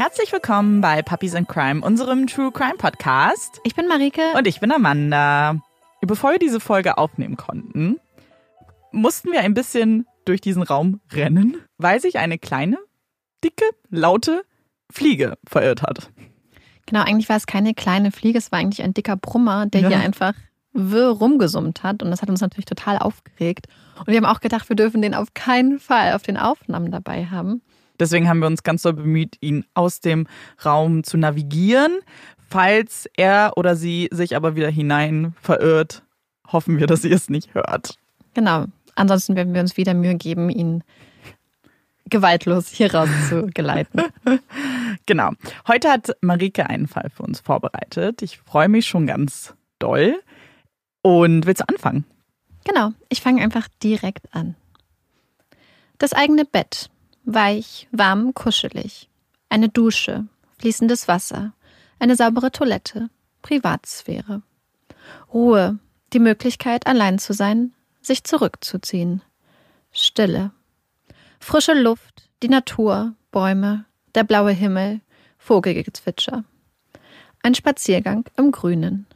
Herzlich willkommen bei Puppies and Crime, unserem True Crime Podcast. Ich bin Marike. Und ich bin Amanda. Bevor wir diese Folge aufnehmen konnten, mussten wir ein bisschen durch diesen Raum rennen, weil sich eine kleine, dicke, laute Fliege verirrt hat. Genau, eigentlich war es keine kleine Fliege, es war eigentlich ein dicker Brummer, der ja. hier einfach wirr rumgesummt hat. Und das hat uns natürlich total aufgeregt. Und wir haben auch gedacht, wir dürfen den auf keinen Fall auf den Aufnahmen dabei haben. Deswegen haben wir uns ganz doll bemüht, ihn aus dem Raum zu navigieren. Falls er oder sie sich aber wieder hinein verirrt, hoffen wir, dass sie es nicht hört. Genau. Ansonsten werden wir uns wieder Mühe geben, ihn gewaltlos hier raus zu geleiten. genau. Heute hat Marike einen Fall für uns vorbereitet. Ich freue mich schon ganz doll. Und willst du anfangen? Genau, ich fange einfach direkt an. Das eigene Bett. Weich, warm, kuschelig. Eine Dusche, fließendes Wasser, eine saubere Toilette, Privatsphäre. Ruhe, die Möglichkeit, allein zu sein, sich zurückzuziehen. Stille. Frische Luft, die Natur, Bäume, der blaue Himmel, Vogelgezwitscher. Ein Spaziergang im Grünen.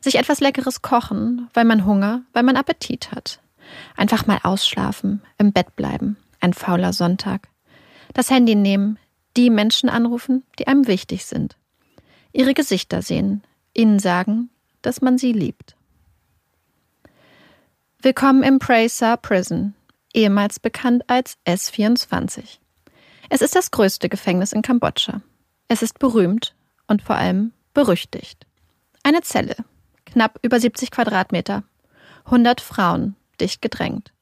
Sich etwas Leckeres kochen, weil man Hunger, weil man Appetit hat. Einfach mal ausschlafen, im Bett bleiben. Ein fauler Sonntag. Das Handy nehmen, die Menschen anrufen, die einem wichtig sind. Ihre Gesichter sehen, ihnen sagen, dass man sie liebt. Willkommen im Praisa Prison, ehemals bekannt als S24. Es ist das größte Gefängnis in Kambodscha. Es ist berühmt und vor allem berüchtigt. Eine Zelle, knapp über 70 Quadratmeter, 100 Frauen, dicht gedrängt.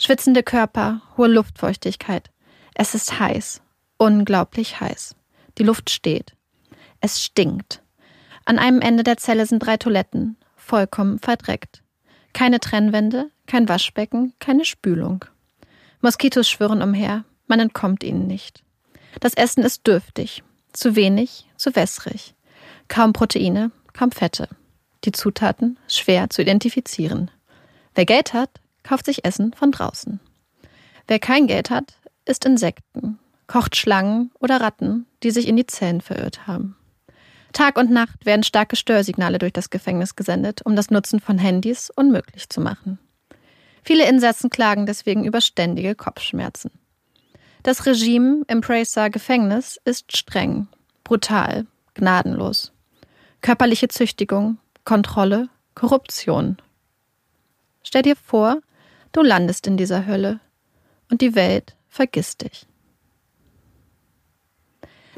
Schwitzende Körper, hohe Luftfeuchtigkeit. Es ist heiß, unglaublich heiß. Die Luft steht. Es stinkt. An einem Ende der Zelle sind drei Toiletten, vollkommen verdreckt. Keine Trennwände, kein Waschbecken, keine Spülung. Moskitos schwirren umher, man entkommt ihnen nicht. Das Essen ist dürftig, zu wenig, zu wässrig. Kaum Proteine, kaum Fette. Die Zutaten schwer zu identifizieren. Wer Geld hat, kauft sich Essen von draußen. Wer kein Geld hat, isst Insekten, kocht Schlangen oder Ratten, die sich in die Zellen verirrt haben. Tag und Nacht werden starke Störsignale durch das Gefängnis gesendet, um das Nutzen von Handys unmöglich zu machen. Viele Insassen klagen deswegen über ständige Kopfschmerzen. Das Regime im Presa Gefängnis ist streng, brutal, gnadenlos. Körperliche Züchtigung, Kontrolle, Korruption. Stell dir vor, du landest in dieser Hölle und die Welt vergisst dich.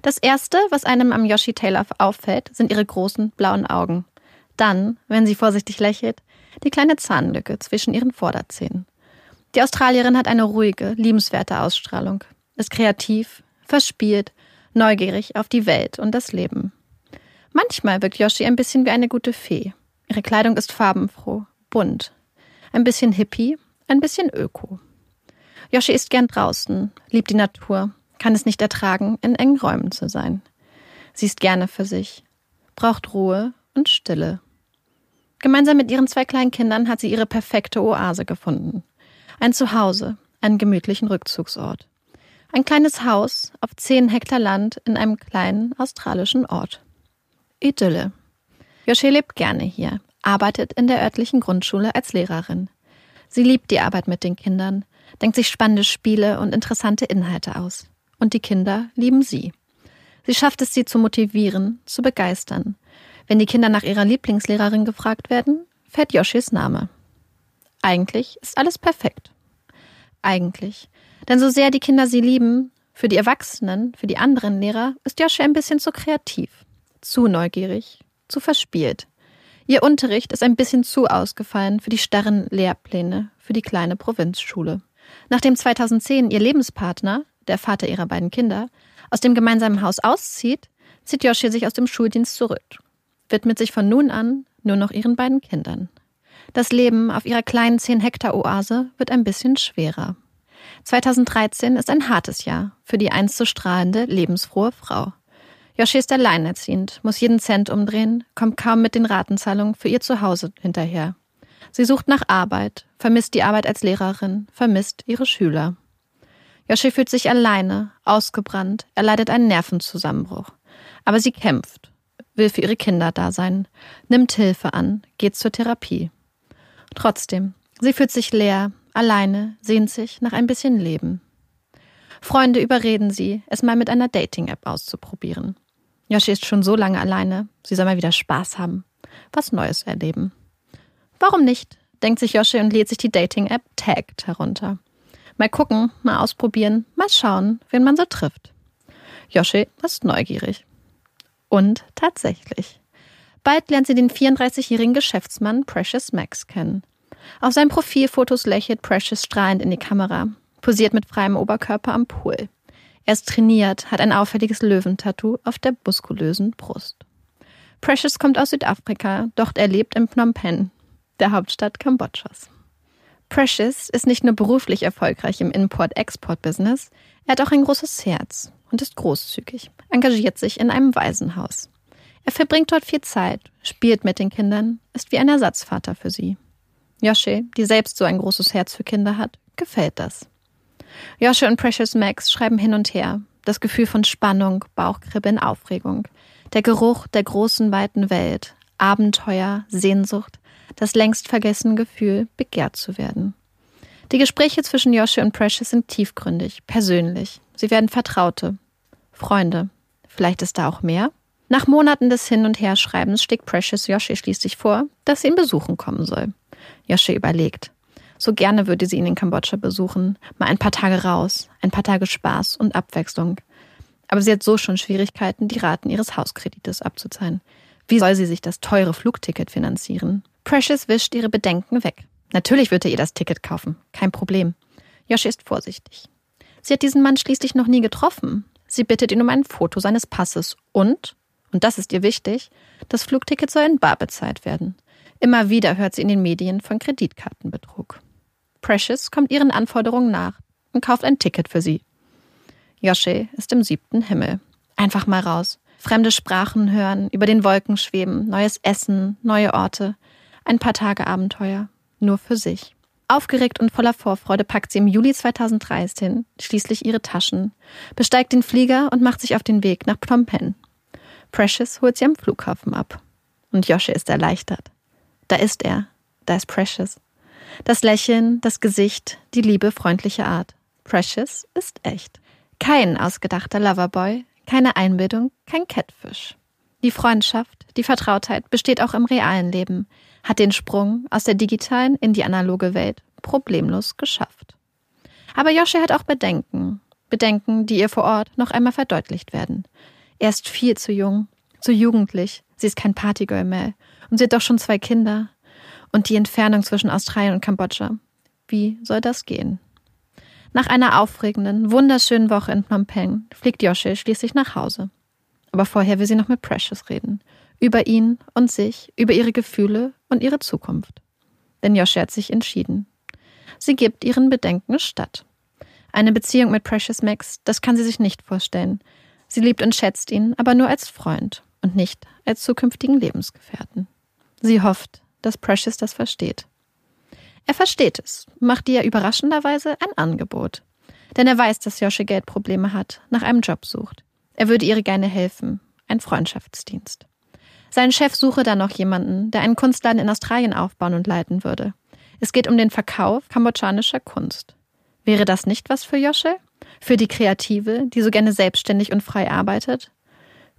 Das erste, was einem am Yoshi Taylor auffällt, sind ihre großen blauen Augen. Dann, wenn sie vorsichtig lächelt, die kleine Zahnlücke zwischen ihren Vorderzähnen. Die Australierin hat eine ruhige, liebenswerte Ausstrahlung, ist kreativ, verspielt, neugierig auf die Welt und das Leben. Manchmal wirkt Yoshi ein bisschen wie eine gute Fee. Ihre Kleidung ist farbenfroh, bunt, ein bisschen hippie, ein bisschen öko. Yoshi ist gern draußen, liebt die Natur, kann es nicht ertragen, in engen Räumen zu sein. Sie ist gerne für sich, braucht Ruhe und Stille. Gemeinsam mit ihren zwei kleinen Kindern hat sie ihre perfekte Oase gefunden. Ein Zuhause, einen gemütlichen Rückzugsort. Ein kleines Haus auf zehn Hektar Land in einem kleinen australischen Ort. Idylle. Joshi lebt gerne hier, arbeitet in der örtlichen Grundschule als Lehrerin. Sie liebt die Arbeit mit den Kindern, denkt sich spannende Spiele und interessante Inhalte aus und die Kinder lieben sie. Sie schafft es, sie zu motivieren, zu begeistern. Wenn die Kinder nach ihrer Lieblingslehrerin gefragt werden, fällt Yoshis Name. Eigentlich ist alles perfekt. Eigentlich. Denn so sehr die Kinder sie lieben, für die Erwachsenen, für die anderen Lehrer, ist Yoshi ein bisschen zu kreativ, zu neugierig, zu verspielt. Ihr Unterricht ist ein bisschen zu ausgefallen für die starren Lehrpläne, für die kleine Provinzschule. Nachdem 2010 ihr Lebenspartner, der Vater ihrer beiden Kinder, aus dem gemeinsamen Haus auszieht, zieht Yoshi sich aus dem Schuldienst zurück, widmet sich von nun an nur noch ihren beiden Kindern. Das Leben auf ihrer kleinen 10 Hektar Oase wird ein bisschen schwerer. 2013 ist ein hartes Jahr für die einst so strahlende, lebensfrohe Frau. Yoshi ist alleinerziehend, muss jeden Cent umdrehen, kommt kaum mit den Ratenzahlungen für ihr Zuhause hinterher. Sie sucht nach Arbeit, vermisst die Arbeit als Lehrerin, vermisst ihre Schüler. Yoshi fühlt sich alleine, ausgebrannt, er leidet einen Nervenzusammenbruch. Aber sie kämpft, will für ihre Kinder da sein, nimmt Hilfe an, geht zur Therapie. Trotzdem, sie fühlt sich leer, alleine, sehnt sich nach ein bisschen Leben. Freunde überreden sie, es mal mit einer Dating-App auszuprobieren. Yoshi ist schon so lange alleine, sie soll mal wieder Spaß haben, was Neues erleben. Warum nicht? denkt sich Yoshi und lädt sich die Dating-App Tagged herunter. Mal gucken, mal ausprobieren, mal schauen, wen man so trifft. Yoshi ist neugierig. Und tatsächlich. Bald lernt sie den 34-jährigen Geschäftsmann Precious Max kennen. Auf seinen Profilfotos lächelt Precious strahlend in die Kamera, posiert mit freiem Oberkörper am Pool. Er ist trainiert, hat ein auffälliges Löwentattoo auf der muskulösen Brust. Precious kommt aus Südafrika, doch er lebt in Phnom Penh, der Hauptstadt Kambodschas. Precious ist nicht nur beruflich erfolgreich im Import-Export-Business, er hat auch ein großes Herz und ist großzügig, engagiert sich in einem Waisenhaus. Er verbringt dort viel Zeit, spielt mit den Kindern, ist wie ein Ersatzvater für sie. Yoshi, die selbst so ein großes Herz für Kinder hat, gefällt das. Yoshi und Precious Max schreiben hin und her. Das Gefühl von Spannung, Bauchkribbeln, Aufregung. Der Geruch der großen, weiten Welt. Abenteuer, Sehnsucht, das längst vergessene Gefühl, begehrt zu werden. Die Gespräche zwischen Yoshi und Precious sind tiefgründig, persönlich. Sie werden Vertraute, Freunde. Vielleicht ist da auch mehr? Nach Monaten des Hin- und Herschreibens schlägt Precious Yoshi schließlich vor, dass sie ihn besuchen kommen soll. Yoshi überlegt. So gerne würde sie ihn in Kambodscha besuchen, mal ein paar Tage raus, ein paar Tage Spaß und Abwechslung. Aber sie hat so schon Schwierigkeiten, die Raten ihres Hauskredites abzuzahlen. Wie soll sie sich das teure Flugticket finanzieren? Precious wischt ihre Bedenken weg. Natürlich wird er ihr das Ticket kaufen, kein Problem. Yoshi ist vorsichtig. Sie hat diesen Mann schließlich noch nie getroffen. Sie bittet ihn um ein Foto seines Passes und, und das ist ihr wichtig, das Flugticket soll in bar bezahlt werden. Immer wieder hört sie in den Medien von Kreditkartenbetrug. Precious kommt ihren Anforderungen nach und kauft ein Ticket für sie. Yoshi ist im siebten Himmel. Einfach mal raus. Fremde Sprachen hören, über den Wolken schweben, neues Essen, neue Orte. Ein paar Tage Abenteuer. Nur für sich. Aufgeregt und voller Vorfreude packt sie im Juli 2013 schließlich ihre Taschen, besteigt den Flieger und macht sich auf den Weg nach Phnom Penh. Precious holt sie am Flughafen ab. Und Yoshi ist erleichtert. Da ist er. Da ist Precious. Das Lächeln, das Gesicht, die liebe, freundliche Art. Precious ist echt. Kein ausgedachter Loverboy, keine Einbildung, kein Catfish. Die Freundschaft, die Vertrautheit besteht auch im realen Leben, hat den Sprung aus der digitalen in die analoge Welt problemlos geschafft. Aber Yoshi hat auch Bedenken. Bedenken, die ihr vor Ort noch einmal verdeutlicht werden. Er ist viel zu jung, zu jugendlich. Sie ist kein Partygirl mehr. Und sie hat doch schon zwei Kinder. Und die Entfernung zwischen Australien und Kambodscha. Wie soll das gehen? Nach einer aufregenden, wunderschönen Woche in Phnom Penh fliegt Yoshi schließlich nach Hause. Aber vorher will sie noch mit Precious reden. Über ihn und sich, über ihre Gefühle und ihre Zukunft. Denn Yoshi hat sich entschieden. Sie gibt ihren Bedenken statt. Eine Beziehung mit Precious Max, das kann sie sich nicht vorstellen. Sie liebt und schätzt ihn, aber nur als Freund und nicht als zukünftigen Lebensgefährten. Sie hofft, dass Precious das versteht. Er versteht es, macht ihr überraschenderweise ein Angebot. Denn er weiß, dass Yoshi Geldprobleme hat, nach einem Job sucht. Er würde ihr gerne helfen, ein Freundschaftsdienst. Sein Chef suche dann noch jemanden, der einen Kunstladen in Australien aufbauen und leiten würde. Es geht um den Verkauf kambodschanischer Kunst. Wäre das nicht was für Josche? Für die Kreative, die so gerne selbstständig und frei arbeitet?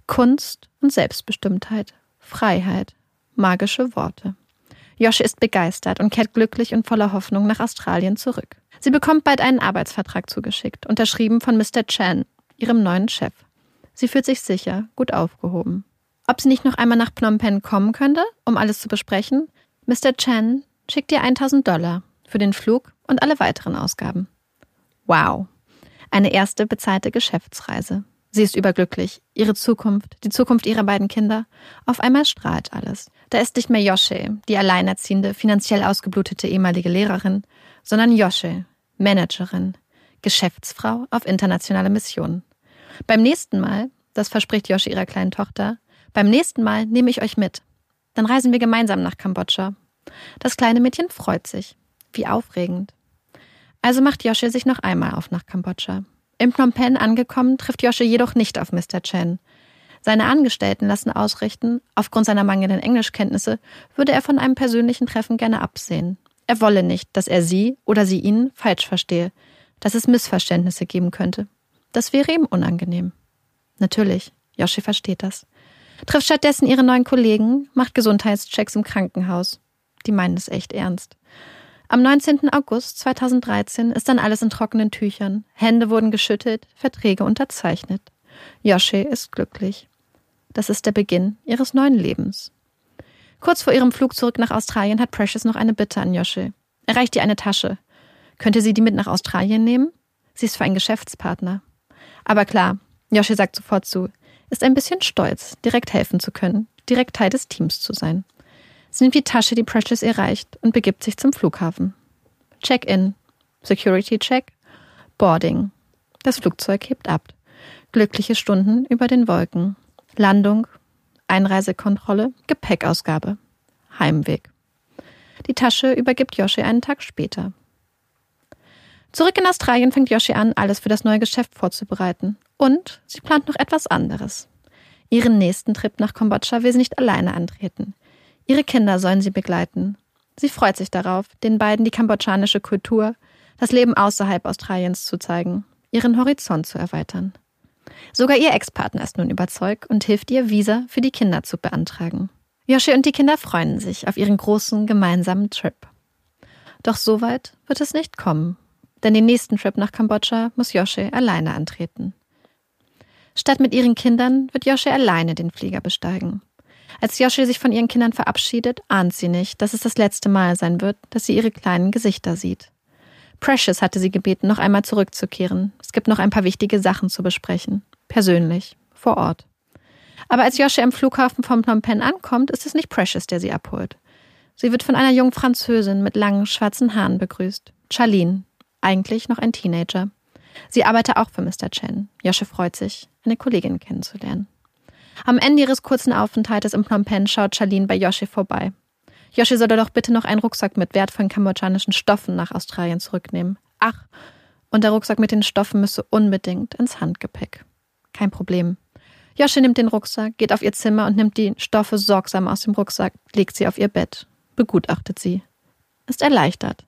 Kunst und Selbstbestimmtheit, Freiheit, magische Worte. Josche ist begeistert und kehrt glücklich und voller Hoffnung nach Australien zurück. Sie bekommt bald einen Arbeitsvertrag zugeschickt, unterschrieben von Mr. Chan, ihrem neuen Chef. Sie fühlt sich sicher, gut aufgehoben. Ob sie nicht noch einmal nach Phnom Penh kommen könnte, um alles zu besprechen? Mr. Chan schickt ihr 1000 Dollar für den Flug und alle weiteren Ausgaben. Wow. Eine erste bezahlte Geschäftsreise. Sie ist überglücklich. Ihre Zukunft, die Zukunft ihrer beiden Kinder. Auf einmal strahlt alles. Da ist nicht mehr Josche, die alleinerziehende, finanziell ausgeblutete ehemalige Lehrerin, sondern Josche, Managerin, Geschäftsfrau auf internationale Mission. Beim nächsten Mal, das verspricht Josche ihrer kleinen Tochter, beim nächsten Mal nehme ich euch mit. Dann reisen wir gemeinsam nach Kambodscha. Das kleine Mädchen freut sich. Wie aufregend. Also macht Yoshi sich noch einmal auf nach Kambodscha. Im Phnom Penh angekommen, trifft Yoshi jedoch nicht auf Mr. Chen. Seine Angestellten lassen ausrichten, aufgrund seiner mangelnden Englischkenntnisse würde er von einem persönlichen Treffen gerne absehen. Er wolle nicht, dass er sie oder sie ihn falsch verstehe, dass es Missverständnisse geben könnte. Das wäre ihm unangenehm. Natürlich, Yoshi versteht das. Trifft stattdessen ihre neuen Kollegen, macht Gesundheitschecks im Krankenhaus. Die meinen es echt ernst. Am 19. August 2013 ist dann alles in trockenen Tüchern. Hände wurden geschüttelt, Verträge unterzeichnet. Yoshi ist glücklich. Das ist der Beginn ihres neuen Lebens. Kurz vor ihrem Flug zurück nach Australien hat Precious noch eine Bitte an Yoshi. Er reicht ihr eine Tasche. Könnte sie die mit nach Australien nehmen? Sie ist für einen Geschäftspartner. Aber klar, Yoshi sagt sofort zu, ist ein bisschen stolz, direkt helfen zu können, direkt Teil des Teams zu sein. Nimmt die Tasche, die Precious ihr reicht, und begibt sich zum Flughafen. Check-in, Security-Check, Boarding. Das Flugzeug hebt ab. Glückliche Stunden über den Wolken. Landung, Einreisekontrolle, Gepäckausgabe. Heimweg. Die Tasche übergibt Yoshi einen Tag später. Zurück in Australien fängt Yoshi an, alles für das neue Geschäft vorzubereiten. Und sie plant noch etwas anderes. Ihren nächsten Trip nach Kambodscha will sie nicht alleine antreten. Ihre Kinder sollen sie begleiten. Sie freut sich darauf, den beiden die kambodschanische Kultur, das Leben außerhalb Australiens zu zeigen, ihren Horizont zu erweitern. Sogar ihr Ex-Partner ist nun überzeugt und hilft ihr, Visa für die Kinder zu beantragen. Yoshi und die Kinder freuen sich auf ihren großen gemeinsamen Trip. Doch so weit wird es nicht kommen, denn den nächsten Trip nach Kambodscha muss Yoshi alleine antreten. Statt mit ihren Kindern wird Yoshi alleine den Flieger besteigen. Als Yoshi sich von ihren Kindern verabschiedet, ahnt sie nicht, dass es das letzte Mal sein wird, dass sie ihre kleinen Gesichter sieht. Precious hatte sie gebeten, noch einmal zurückzukehren. Es gibt noch ein paar wichtige Sachen zu besprechen. Persönlich, vor Ort. Aber als Yoshi am Flughafen von Phnom Penh ankommt, ist es nicht Precious, der sie abholt. Sie wird von einer jungen Französin mit langen schwarzen Haaren begrüßt. Charlene, eigentlich noch ein Teenager. Sie arbeitet auch für Mr. Chen. Yoshi freut sich, eine Kollegin kennenzulernen. Am Ende ihres kurzen Aufenthaltes in Phnom Penh schaut Charlene bei Yoshi vorbei. Yoshi solle doch bitte noch einen Rucksack mit wertvollen kambodschanischen Stoffen nach Australien zurücknehmen. Ach, und der Rucksack mit den Stoffen müsse unbedingt ins Handgepäck. Kein Problem. Yoshi nimmt den Rucksack, geht auf ihr Zimmer und nimmt die Stoffe sorgsam aus dem Rucksack, legt sie auf ihr Bett, begutachtet sie. Ist erleichtert.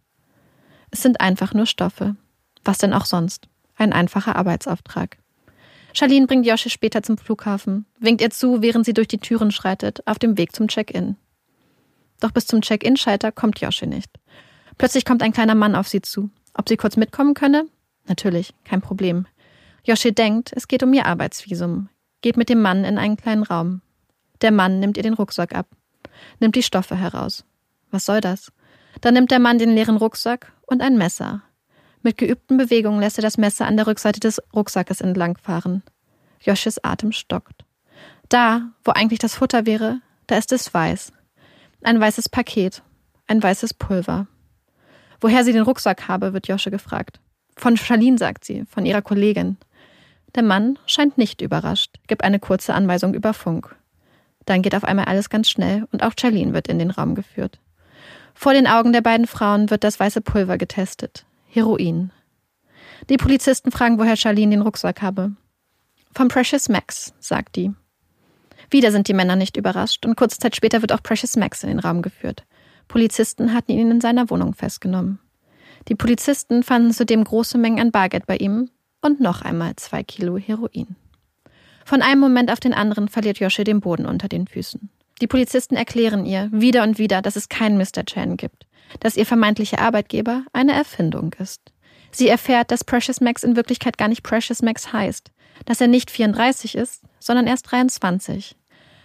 Es sind einfach nur Stoffe. Was denn auch sonst? Ein einfacher Arbeitsauftrag. Charlene bringt Yoshi später zum Flughafen, winkt ihr zu, während sie durch die Türen schreitet, auf dem Weg zum Check-in. Doch bis zum Check-in-Schalter kommt Yoshi nicht. Plötzlich kommt ein kleiner Mann auf sie zu. Ob sie kurz mitkommen könne? Natürlich, kein Problem. Yoshi denkt, es geht um ihr Arbeitsvisum, geht mit dem Mann in einen kleinen Raum. Der Mann nimmt ihr den Rucksack ab, nimmt die Stoffe heraus. Was soll das? Dann nimmt der Mann den leeren Rucksack und ein Messer. Mit geübten Bewegungen lässt er das Messer an der Rückseite des Rucksackes entlangfahren. Joshis Atem stockt. Da, wo eigentlich das Futter wäre, da ist es weiß. Ein weißes Paket, ein weißes Pulver. Woher sie den Rucksack habe, wird Josche gefragt. Von Charlene, sagt sie, von ihrer Kollegin. Der Mann scheint nicht überrascht, gibt eine kurze Anweisung über Funk. Dann geht auf einmal alles ganz schnell und auch Charlene wird in den Raum geführt. Vor den Augen der beiden Frauen wird das weiße Pulver getestet. Heroin. Die Polizisten fragen, woher Charlene den Rucksack habe. Von Precious Max, sagt die. Wieder sind die Männer nicht überrascht und kurze Zeit später wird auch Precious Max in den Raum geführt. Polizisten hatten ihn in seiner Wohnung festgenommen. Die Polizisten fanden zudem große Mengen an Bargeld bei ihm und noch einmal zwei Kilo Heroin. Von einem Moment auf den anderen verliert Yoshi den Boden unter den Füßen. Die Polizisten erklären ihr wieder und wieder, dass es keinen Mr. Chan gibt, dass ihr vermeintlicher Arbeitgeber eine Erfindung ist. Sie erfährt, dass Precious Max in Wirklichkeit gar nicht Precious Max heißt, dass er nicht 34 ist, sondern erst 23.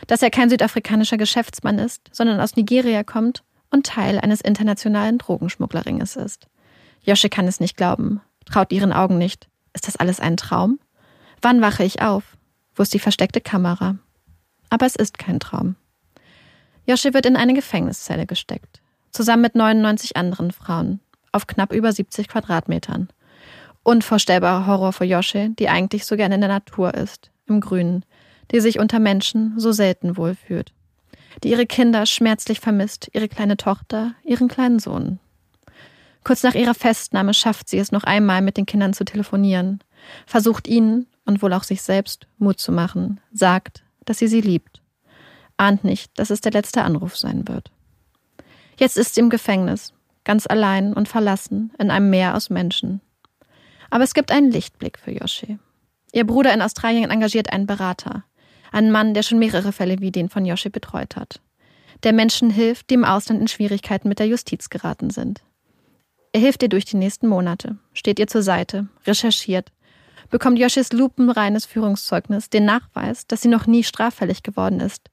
Dass er kein südafrikanischer Geschäftsmann ist, sondern aus Nigeria kommt und Teil eines internationalen Drogenschmugglerringes ist. Josche kann es nicht glauben, traut ihren Augen nicht. Ist das alles ein Traum? Wann wache ich auf? Wo ist die versteckte Kamera? Aber es ist kein Traum. Josche wird in eine Gefängniszelle gesteckt, zusammen mit 99 anderen Frauen, auf knapp über 70 Quadratmetern. Unvorstellbarer Horror für Josche, die eigentlich so gerne in der Natur ist, im Grünen, die sich unter Menschen so selten wohlfühlt, die ihre Kinder schmerzlich vermisst, ihre kleine Tochter, ihren kleinen Sohn. Kurz nach ihrer Festnahme schafft sie es noch einmal, mit den Kindern zu telefonieren, versucht ihnen und wohl auch sich selbst Mut zu machen, sagt, dass sie sie liebt, ahnt nicht, dass es der letzte Anruf sein wird. Jetzt ist sie im Gefängnis, ganz allein und verlassen in einem Meer aus Menschen. Aber es gibt einen Lichtblick für Yoshi. Ihr Bruder in Australien engagiert einen Berater, einen Mann, der schon mehrere Fälle wie den von Yoshi betreut hat, der Menschen hilft, die im Ausland in Schwierigkeiten mit der Justiz geraten sind. Er hilft ihr durch die nächsten Monate, steht ihr zur Seite, recherchiert, bekommt Yoshis lupenreines Führungszeugnis den Nachweis, dass sie noch nie straffällig geworden ist,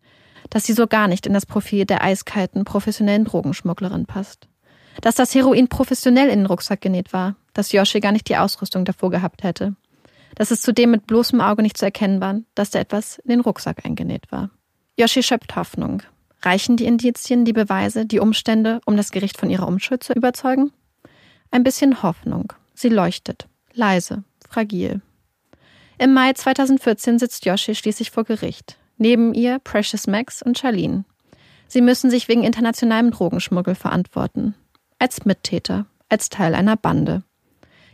dass sie so gar nicht in das Profil der eiskalten, professionellen Drogenschmugglerin passt. Dass das Heroin professionell in den Rucksack genäht war, dass Yoshi gar nicht die Ausrüstung davor gehabt hätte. Dass es zudem mit bloßem Auge nicht zu erkennen war, dass da etwas in den Rucksack eingenäht war. Yoshi schöpft Hoffnung. Reichen die Indizien, die Beweise, die Umstände, um das Gericht von ihrer Unschuld zu überzeugen? Ein bisschen Hoffnung. Sie leuchtet. Leise. Fragil. Im Mai 2014 sitzt Yoshi schließlich vor Gericht. Neben ihr Precious Max und Charlene. Sie müssen sich wegen internationalem Drogenschmuggel verantworten. Als Mittäter. Als Teil einer Bande.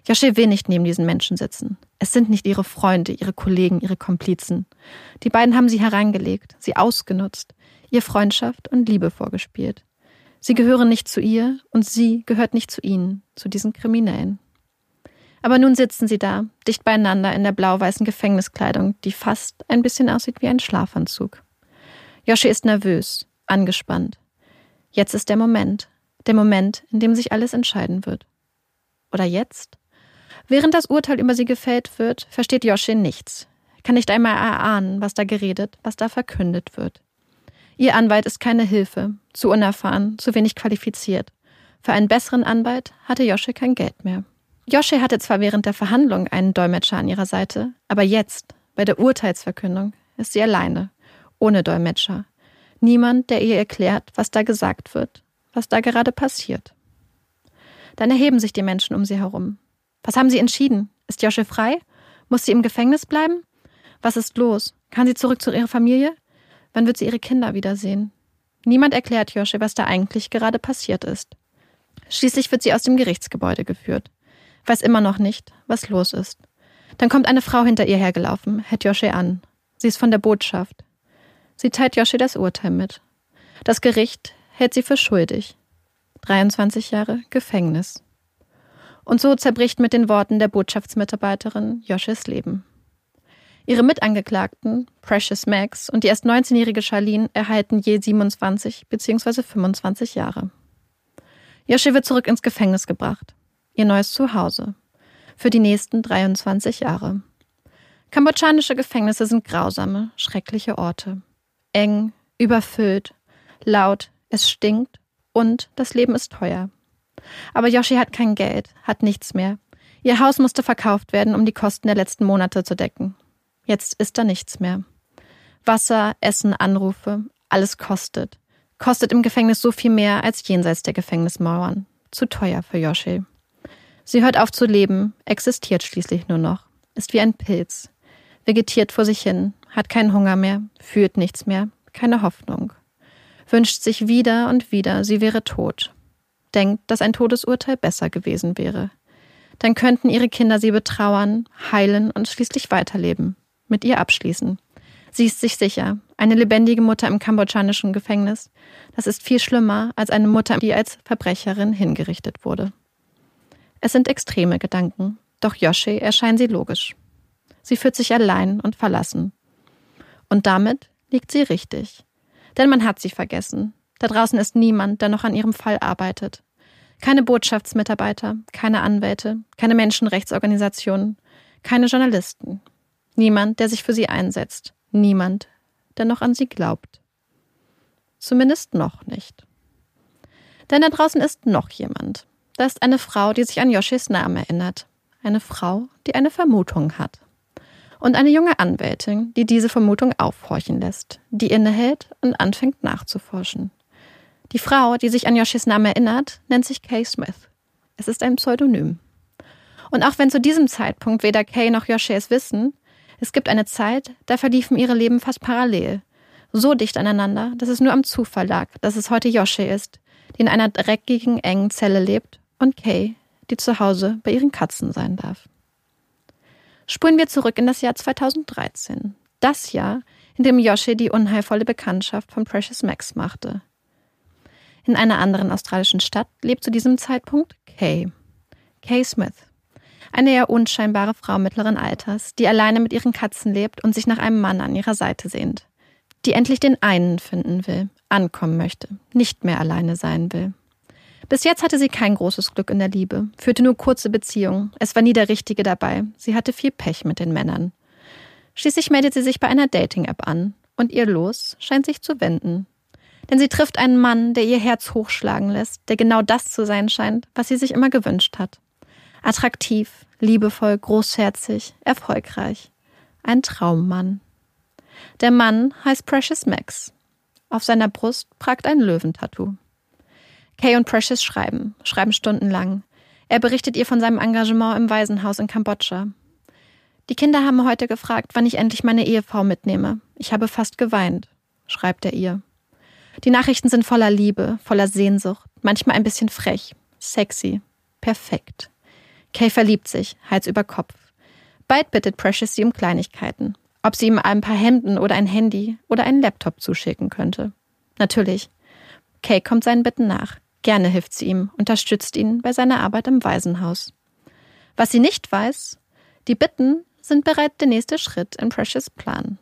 Yoshi will nicht neben diesen Menschen sitzen. Es sind nicht ihre Freunde, ihre Kollegen, ihre Komplizen. Die beiden haben sie hereingelegt, sie ausgenutzt, ihr Freundschaft und Liebe vorgespielt. Sie gehören nicht zu ihr und sie gehört nicht zu ihnen, zu diesen Kriminellen. Aber nun sitzen sie da, dicht beieinander in der blau-weißen Gefängniskleidung, die fast ein bisschen aussieht wie ein Schlafanzug. Yoshi ist nervös, angespannt. Jetzt ist der Moment, der Moment, in dem sich alles entscheiden wird. Oder jetzt? Während das Urteil über sie gefällt wird, versteht Yoshi nichts, kann nicht einmal erahnen, was da geredet, was da verkündet wird. Ihr Anwalt ist keine Hilfe, zu unerfahren, zu wenig qualifiziert. Für einen besseren Anwalt hatte Yoshi kein Geld mehr. Yoshi hatte zwar während der Verhandlung einen Dolmetscher an ihrer Seite, aber jetzt, bei der Urteilsverkündung, ist sie alleine, ohne Dolmetscher. Niemand, der ihr erklärt, was da gesagt wird, was da gerade passiert. Dann erheben sich die Menschen um sie herum. Was haben sie entschieden? Ist Josche frei? Muss sie im Gefängnis bleiben? Was ist los? Kann sie zurück zu ihrer Familie? Wann wird sie ihre Kinder wiedersehen? Niemand erklärt Josche, was da eigentlich gerade passiert ist. Schließlich wird sie aus dem Gerichtsgebäude geführt. Weiß immer noch nicht, was los ist. Dann kommt eine Frau hinter ihr hergelaufen, hält Josche an. Sie ist von der Botschaft. Sie teilt Josche das Urteil mit. Das Gericht hält sie für schuldig. 23 Jahre Gefängnis. Und so zerbricht mit den Worten der Botschaftsmitarbeiterin Josches Leben. Ihre Mitangeklagten, Precious Max und die erst 19-jährige Charlene, erhalten je 27 bzw. 25 Jahre. Josche wird zurück ins Gefängnis gebracht. Ihr neues Zuhause. Für die nächsten 23 Jahre. Kambodschanische Gefängnisse sind grausame, schreckliche Orte. Eng, überfüllt, laut, es stinkt und das Leben ist teuer. Aber Yoshi hat kein Geld, hat nichts mehr. Ihr Haus musste verkauft werden, um die Kosten der letzten Monate zu decken. Jetzt ist da nichts mehr. Wasser, Essen, Anrufe, alles kostet. Kostet im Gefängnis so viel mehr als jenseits der Gefängnismauern. Zu teuer für Yoshi. Sie hört auf zu leben, existiert schließlich nur noch, ist wie ein Pilz, vegetiert vor sich hin, hat keinen Hunger mehr, fühlt nichts mehr, keine Hoffnung, wünscht sich wieder und wieder, sie wäre tot, denkt, dass ein Todesurteil besser gewesen wäre. Dann könnten ihre Kinder sie betrauern, heilen und schließlich weiterleben, mit ihr abschließen. Sie ist sich sicher, eine lebendige Mutter im kambodschanischen Gefängnis, das ist viel schlimmer als eine Mutter, die als Verbrecherin hingerichtet wurde. Es sind extreme Gedanken, doch Yoshi erscheinen sie logisch. Sie fühlt sich allein und verlassen. Und damit liegt sie richtig. Denn man hat sie vergessen, da draußen ist niemand, der noch an ihrem Fall arbeitet. Keine Botschaftsmitarbeiter, keine Anwälte, keine Menschenrechtsorganisationen, keine Journalisten. Niemand, der sich für sie einsetzt. Niemand, der noch an sie glaubt. Zumindest noch nicht. Denn da draußen ist noch jemand. Da ist eine Frau, die sich an Yoshis Namen erinnert. Eine Frau, die eine Vermutung hat. Und eine junge Anwältin, die diese Vermutung aufhorchen lässt, die innehält und anfängt nachzuforschen. Die Frau, die sich an Yoshis Namen erinnert, nennt sich Kay Smith. Es ist ein Pseudonym. Und auch wenn zu diesem Zeitpunkt weder Kay noch Yoshi es wissen, es gibt eine Zeit, da verliefen ihre Leben fast parallel. So dicht aneinander, dass es nur am Zufall lag, dass es heute Yoshi ist, die in einer dreckigen, engen Zelle lebt und Kay, die zu Hause bei ihren Katzen sein darf. Spulen wir zurück in das Jahr 2013. Das Jahr, in dem Yoshi die unheilvolle Bekanntschaft von Precious Max machte. In einer anderen australischen Stadt lebt zu diesem Zeitpunkt Kay. Kay Smith. Eine eher unscheinbare Frau mittleren Alters, die alleine mit ihren Katzen lebt und sich nach einem Mann an ihrer Seite sehnt. Die endlich den einen finden will, ankommen möchte, nicht mehr alleine sein will. Bis jetzt hatte sie kein großes Glück in der Liebe, führte nur kurze Beziehungen. Es war nie der Richtige dabei. Sie hatte viel Pech mit den Männern. Schließlich meldet sie sich bei einer Dating-App an und ihr Los scheint sich zu wenden. Denn sie trifft einen Mann, der ihr Herz hochschlagen lässt, der genau das zu sein scheint, was sie sich immer gewünscht hat. Attraktiv, liebevoll, großherzig, erfolgreich. Ein Traummann. Der Mann heißt Precious Max. Auf seiner Brust pragt ein Löwentattoo. Kay und Precious schreiben, schreiben stundenlang. Er berichtet ihr von seinem Engagement im Waisenhaus in Kambodscha. Die Kinder haben heute gefragt, wann ich endlich meine Ehefrau mitnehme. Ich habe fast geweint, schreibt er ihr. Die Nachrichten sind voller Liebe, voller Sehnsucht, manchmal ein bisschen frech, sexy, perfekt. Kay verliebt sich, Hals über Kopf. Bald bittet Precious sie um Kleinigkeiten. Ob sie ihm ein paar Hemden oder ein Handy oder einen Laptop zuschicken könnte. Natürlich. Kay kommt seinen Bitten nach. Gerne hilft sie ihm, unterstützt ihn bei seiner Arbeit im Waisenhaus. Was sie nicht weiß, die Bitten sind bereits der nächste Schritt in Precious Plan.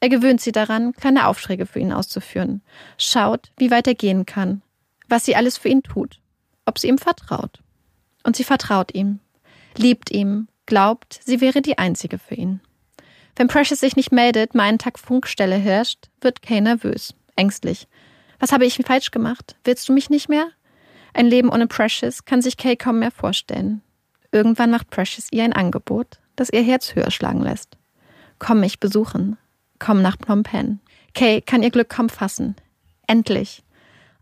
Er gewöhnt sie daran, kleine Aufträge für ihn auszuführen, schaut, wie weit er gehen kann, was sie alles für ihn tut, ob sie ihm vertraut. Und sie vertraut ihm, liebt ihm, glaubt, sie wäre die einzige für ihn. Wenn Precious sich nicht meldet, mal einen Tag Funkstelle herrscht, wird Kay nervös, ängstlich. Was habe ich falsch gemacht? Willst du mich nicht mehr? Ein Leben ohne Precious kann sich Kay kaum mehr vorstellen. Irgendwann macht Precious ihr ein Angebot, das ihr Herz höher schlagen lässt. Komm mich besuchen. Komm nach Phnom Penh. Kay kann ihr Glück kaum fassen. Endlich.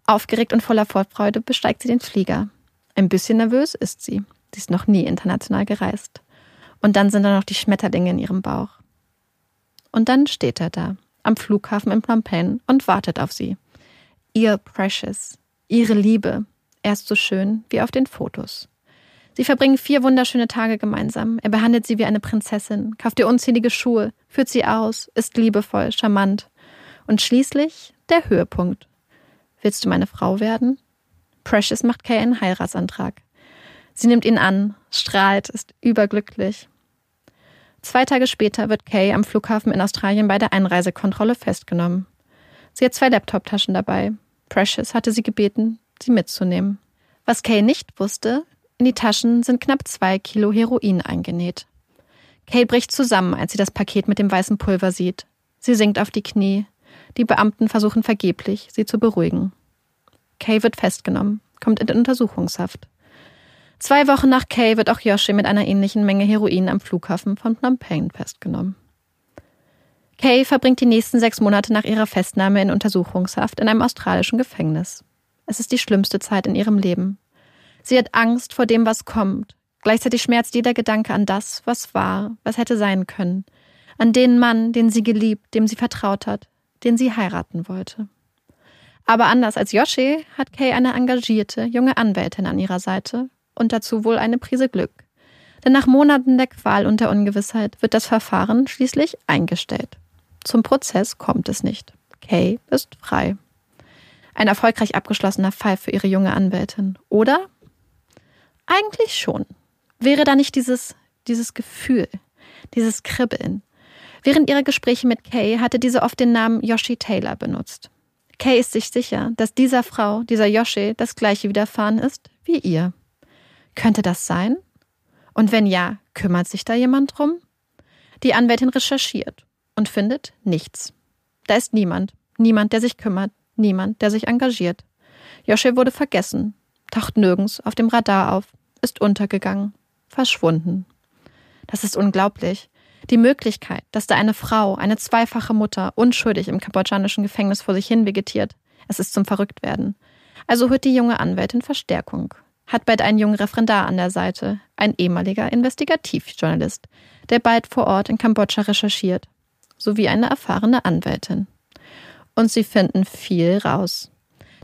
Aufgeregt und voller Vorfreude besteigt sie den Flieger. Ein bisschen nervös ist sie. Sie ist noch nie international gereist. Und dann sind da noch die Schmetterlinge in ihrem Bauch. Und dann steht er da, am Flughafen in Phnom Penh und wartet auf sie. Ihr Precious, ihre Liebe, er ist so schön wie auf den Fotos. Sie verbringen vier wunderschöne Tage gemeinsam. Er behandelt sie wie eine Prinzessin, kauft ihr unzählige Schuhe, führt sie aus, ist liebevoll, charmant. Und schließlich der Höhepunkt. Willst du meine Frau werden? Precious macht Kay einen Heiratsantrag. Sie nimmt ihn an, strahlt, ist überglücklich. Zwei Tage später wird Kay am Flughafen in Australien bei der Einreisekontrolle festgenommen. Sie hat zwei Laptoptaschen dabei. Precious hatte sie gebeten, sie mitzunehmen. Was Kay nicht wusste, in die Taschen sind knapp zwei Kilo Heroin eingenäht. Kay bricht zusammen, als sie das Paket mit dem weißen Pulver sieht. Sie sinkt auf die Knie. Die Beamten versuchen vergeblich, sie zu beruhigen. Kay wird festgenommen, kommt in Untersuchungshaft. Zwei Wochen nach Kay wird auch Yoshi mit einer ähnlichen Menge Heroin am Flughafen von Phnom Penh festgenommen. Kay verbringt die nächsten sechs Monate nach ihrer Festnahme in Untersuchungshaft in einem australischen Gefängnis. Es ist die schlimmste Zeit in ihrem Leben. Sie hat Angst vor dem, was kommt. Gleichzeitig schmerzt jeder Gedanke an das, was war, was hätte sein können. An den Mann, den sie geliebt, dem sie vertraut hat, den sie heiraten wollte. Aber anders als Yoshi hat Kay eine engagierte, junge Anwältin an ihrer Seite und dazu wohl eine Prise Glück. Denn nach Monaten der Qual und der Ungewissheit wird das Verfahren schließlich eingestellt. Zum Prozess kommt es nicht. Kay ist frei. Ein erfolgreich abgeschlossener Fall für ihre junge Anwältin, oder? Eigentlich schon. Wäre da nicht dieses, dieses Gefühl, dieses Kribbeln? Während ihrer Gespräche mit Kay hatte diese oft den Namen Yoshi Taylor benutzt. Kay ist sich sicher, dass dieser Frau, dieser Yoshi, das gleiche widerfahren ist wie ihr. Könnte das sein? Und wenn ja, kümmert sich da jemand drum? Die Anwältin recherchiert und findet nichts. Da ist niemand, niemand, der sich kümmert, Niemand, der sich engagiert. Josche wurde vergessen, taucht nirgends auf dem Radar auf, ist untergegangen, verschwunden. Das ist unglaublich. Die Möglichkeit, dass da eine Frau, eine zweifache Mutter, unschuldig im kambodschanischen Gefängnis vor sich hin vegetiert, es ist zum Verrücktwerden. Also hört die junge Anwältin Verstärkung, hat bald einen jungen Referendar an der Seite, ein ehemaliger Investigativjournalist, der bald vor Ort in Kambodscha recherchiert, sowie eine erfahrene Anwältin und sie finden viel raus.